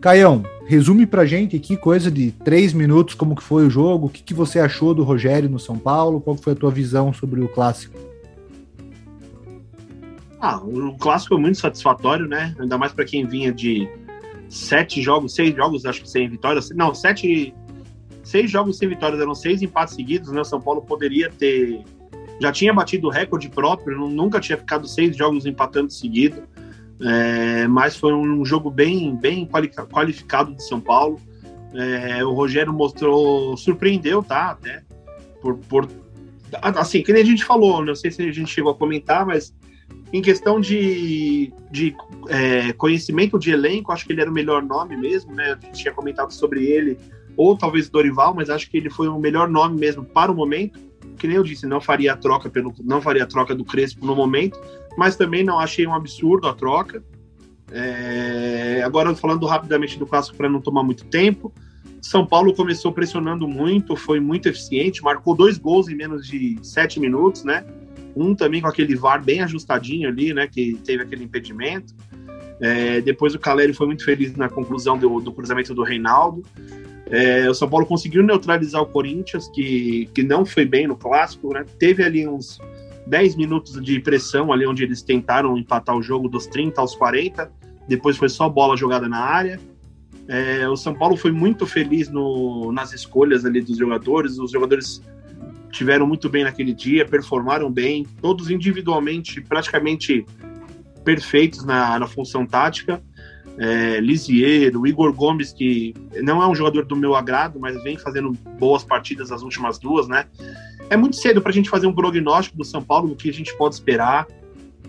Caião, resume pra gente aqui, coisa de três minutos, como que foi o jogo, o que, que você achou do Rogério no São Paulo, qual foi a tua visão sobre o clássico? Ah, o clássico foi muito satisfatório, né? Ainda mais para quem vinha de sete jogos, seis jogos, acho que sem vitórias. Não, sete, seis jogos sem vitórias, eram seis empates seguidos, né? O São Paulo poderia ter. Já tinha batido o recorde próprio, nunca tinha ficado seis jogos empatando seguido. É, mas foi um jogo bem, bem qualificado de São Paulo. É, o Rogério mostrou, surpreendeu, tá? Até por, por assim, que nem a gente falou, não sei se a gente chegou a comentar, mas em questão de, de é, conhecimento de elenco, acho que ele era o melhor nome mesmo, né? A gente tinha comentado sobre ele, ou talvez Dorival, mas acho que ele foi o melhor nome mesmo para o momento. Que nem eu disse, não faria a troca pelo, não faria troca do Crespo no momento, mas também não achei um absurdo a troca. É, agora, falando rapidamente do clássico para não tomar muito tempo, São Paulo começou pressionando muito, foi muito eficiente, marcou dois gols em menos de sete minutos, né? Um também com aquele VAR bem ajustadinho ali, né? Que teve aquele impedimento. É, depois o Caleri foi muito feliz na conclusão do, do cruzamento do Reinaldo. É, o São Paulo conseguiu neutralizar o Corinthians, que, que não foi bem no clássico, né? Teve ali uns 10 minutos de pressão ali onde eles tentaram empatar o jogo dos 30 aos 40. Depois foi só bola jogada na área. É, o São Paulo foi muito feliz no, nas escolhas ali dos jogadores. Os jogadores tiveram muito bem naquele dia, performaram bem, todos individualmente praticamente perfeitos na, na função tática. É, Lisieiro, Igor Gomes, que não é um jogador do meu agrado, mas vem fazendo boas partidas as últimas duas, né? É muito cedo para a gente fazer um prognóstico do São Paulo, do que a gente pode esperar.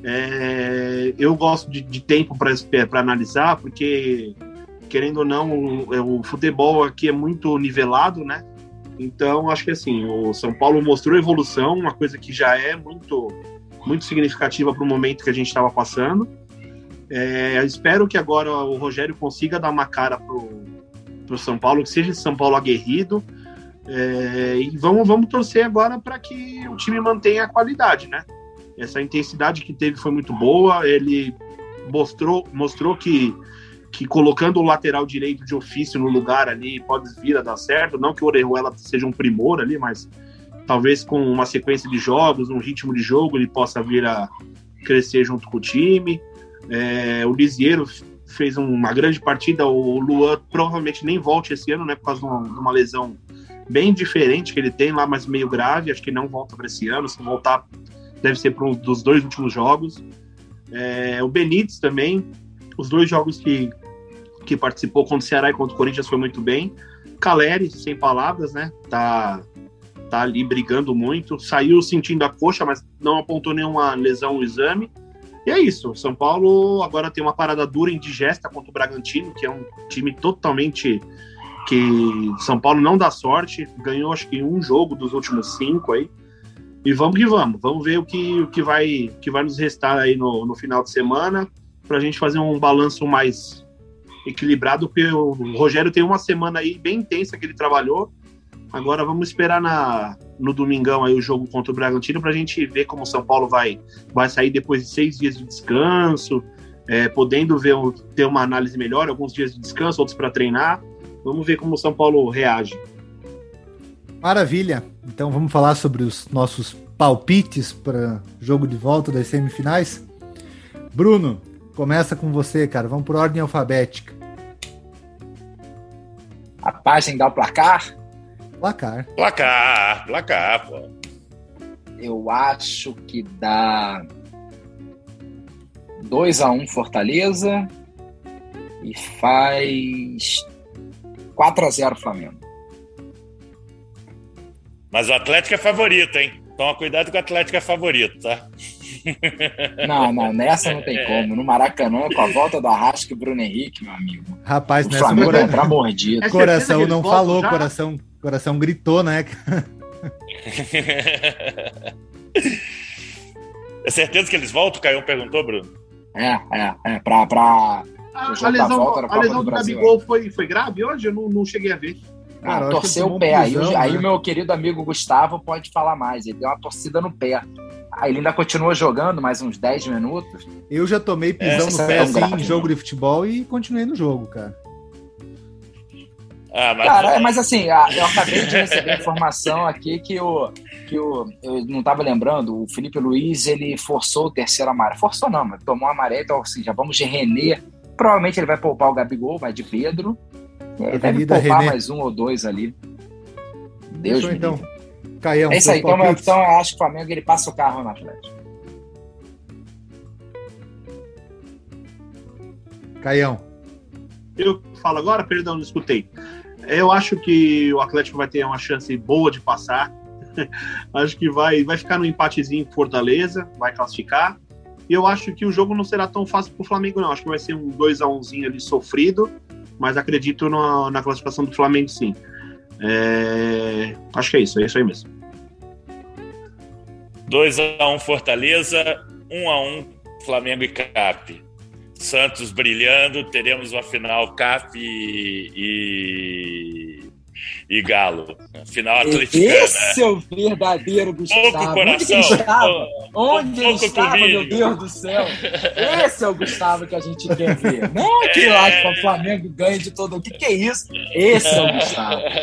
É, eu gosto de, de tempo para analisar, porque, querendo ou não, o, o, futebol aqui é muito nivelado, né? Então, acho que assim, o São Paulo mostrou evolução, uma coisa que já é muito, muito significativa para o momento que a gente estava passando. É, espero que agora o Rogério consiga dar uma cara para o São Paulo, que seja esse São Paulo aguerrido, é, e vamos, vamos torcer agora para que o time mantenha a qualidade, né? Essa intensidade que teve foi muito boa. Ele mostrou, mostrou que, que colocando o lateral direito de ofício no lugar ali pode vir a dar certo. Não que o Orejuela seja um primor ali, mas talvez com uma sequência de jogos, um ritmo de jogo, ele possa vir a crescer junto com o time. É, o Lisieiro fez uma grande partida. O Luan provavelmente nem volte esse ano, né? Por causa de uma, de uma lesão bem diferente que ele tem lá, mas meio grave. Acho que não volta para esse ano. Se voltar, deve ser para um dos dois últimos jogos. É, o Benítez também, os dois jogos que, que participou contra o Ceará e contra o Corinthians foi muito bem. Caleri, sem palavras, né? Tá, tá ali brigando muito. Saiu sentindo a coxa, mas não apontou nenhuma lesão no exame. E é isso. São Paulo agora tem uma parada dura indigesta contra o Bragantino, que é um time totalmente que São Paulo não dá sorte, ganhou acho que um jogo dos últimos cinco aí. E vamos que vamos, vamos ver o que, o que, vai, que vai nos restar aí no, no final de semana para a gente fazer um balanço mais equilibrado, porque o Rogério tem uma semana aí bem intensa que ele trabalhou. Agora vamos esperar na, no domingão aí o jogo contra o Bragantino para a gente ver como o São Paulo vai, vai sair depois de seis dias de descanso, é, podendo ver ter uma análise melhor, alguns dias de descanso, outros para treinar. Vamos ver como o São Paulo reage. Maravilha. Então vamos falar sobre os nossos palpites para jogo de volta das semifinais. Bruno, começa com você, cara. Vamos por ordem alfabética. A página dá o placar? Placar. Placar, placar, pô. Eu acho que dá 2 a 1 um Fortaleza e faz 4 a 0 Flamengo. Mas o Atlético é favorito, hein? Toma cuidado que o Atlético é favorito, tá? Não, não, nessa não tem como. No Maracanã, com a volta do Arrasca e Bruno Henrique, meu amigo. Rapaz, o nessa Flamengo vai entrar mordido. É coração não falou, já? coração, coração gritou, né? é certeza que eles voltam? O Caio perguntou, Bruno? É, é, é. Pra, pra, a, a lesão, a lesão do, do Gabigol foi, foi grave hoje? Eu não, não cheguei a ver. Cara, ah, torceu o pé. Prisão, aí, né? aí o meu querido amigo Gustavo pode falar mais. Ele deu uma torcida no pé. Aí ele ainda continua jogando mais uns 10 minutos. Eu já tomei pisão no pé é assim grave, em jogo de futebol e continuei no jogo, cara. Ah, mas... Cara, mas assim, eu acabei de receber informação aqui que o. Que o eu não estava lembrando, o Felipe Luiz ele forçou o terceiro amarelo. Forçou não, mas tomou amarelo, então assim, já vamos de René Provavelmente ele vai poupar o Gabigol, vai de Pedro. É, deve poupar René. mais um ou dois ali. Deus Fechou, então. Caião, é isso aí. Então, então eu acho que o Flamengo ele passa o carro no Atlético. Caião. Eu falo agora, perdão, não escutei. Eu acho que o Atlético vai ter uma chance boa de passar. acho que vai, vai ficar no empatezinho Fortaleza, vai classificar. E eu acho que o jogo não será tão fácil para o Flamengo, não. Acho que vai ser um 2 a 1 ali sofrido, mas acredito na, na classificação do Flamengo, sim. É... Acho que é isso, é isso aí mesmo. 2 a 1 Fortaleza, 1 a 1 Flamengo e Cap. Santos brilhando, teremos uma final Cap e, e Galo. Final atleticana. Esse é o verdadeiro Gustavo. Pouco coração. Onde ele estava? Onde ele estava, meu Deus do céu? Esse é o Gustavo que a gente quer ver. Não aquele lá que o Flamengo ganha de todo. O que, que é isso? Esse é o Gustavo.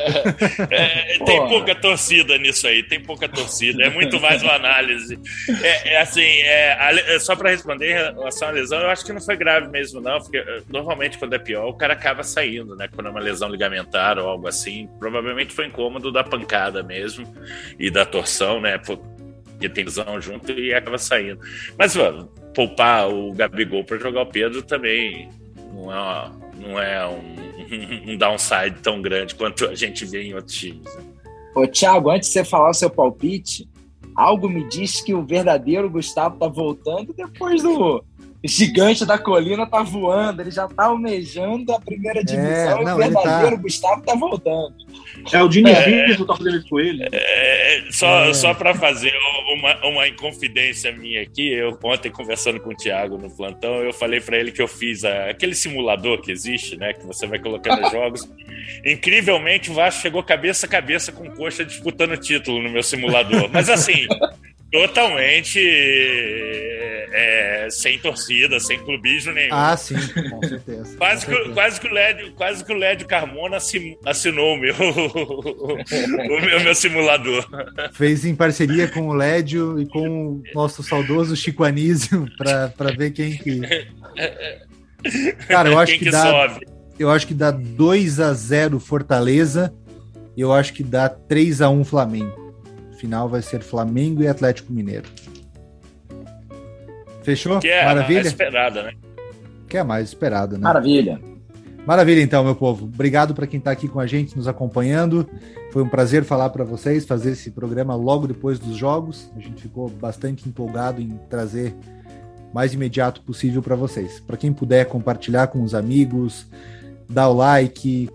É, tem pouca torcida nisso aí, tem pouca torcida. É muito mais uma análise. É, é assim, é, é, só para responder em relação à lesão, eu acho que não foi grave mesmo, não, porque eh, normalmente quando é pior, o cara acaba saindo, né? Quando é uma lesão ligamentar ou algo assim. Provavelmente foi incômodo da pancada mesmo e da torção, né? Porque tem lesão junto e acaba saindo. Mas, mano, poupar o Gabigol para jogar o Pedro também não é, não é um, um downside tão grande quanto a gente vê em outros times. né? Ô, Thiago, antes de você falar o seu palpite, algo me diz que o verdadeiro Gustavo tá voltando depois do gigante da colina tá voando, ele já tá almejando a primeira divisão e não, o ele tá- verdadeiro Gustavo tá voltando. É o Diniz É. Vitor tá fazendo isso com ele. É, só É. só para fazer uma, uma inconfidência minha aqui, eu ontem conversando com o Thiago no plantão, eu falei para ele que eu fiz a- aquele simulador que existe, né, que você vai colocando os jogos. Incrivelmente, o Vasco chegou cabeça a cabeça com o Coxa disputando o título no meu simulador. Mas assim, totalmente é, sem torcida, sem clubismo nenhum. Ah, sim, com certeza. Quase com que, certeza. quase, que o Lédio, quase que o Lédio Carmona assi- assinou o meu, o meu, meu simulador. Fez em parceria com o Lédio e com o nosso saudoso Chico Anísio para ver quem que. Cara, eu acho Quem que, que dá, sobe? eu acho que dá 2 a 0 Fortaleza eu acho que dá 3 a 1 Flamengo. O final vai ser Flamengo e Atlético Mineiro. Fechou? Que é a Maravilha? esperada, né? Que é a mais esperada, né? Maravilha. Maravilha, então, meu povo. Obrigado para quem está aqui com a gente, nos acompanhando. Foi um prazer falar para vocês, fazer esse programa logo depois dos jogos. A gente ficou bastante empolgado em trazer o mais imediato possível para vocês. Para quem puder compartilhar com os amigos, dar o like,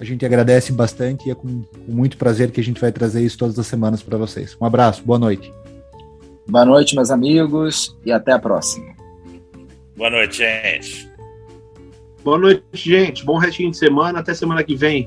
a gente agradece bastante e é com, com muito prazer que a gente vai trazer isso todas as semanas para vocês. Um abraço, boa noite. Boa noite, meus amigos, e até a próxima. Boa noite, gente. Boa noite, gente. Bom restinho de semana. Até semana que vem.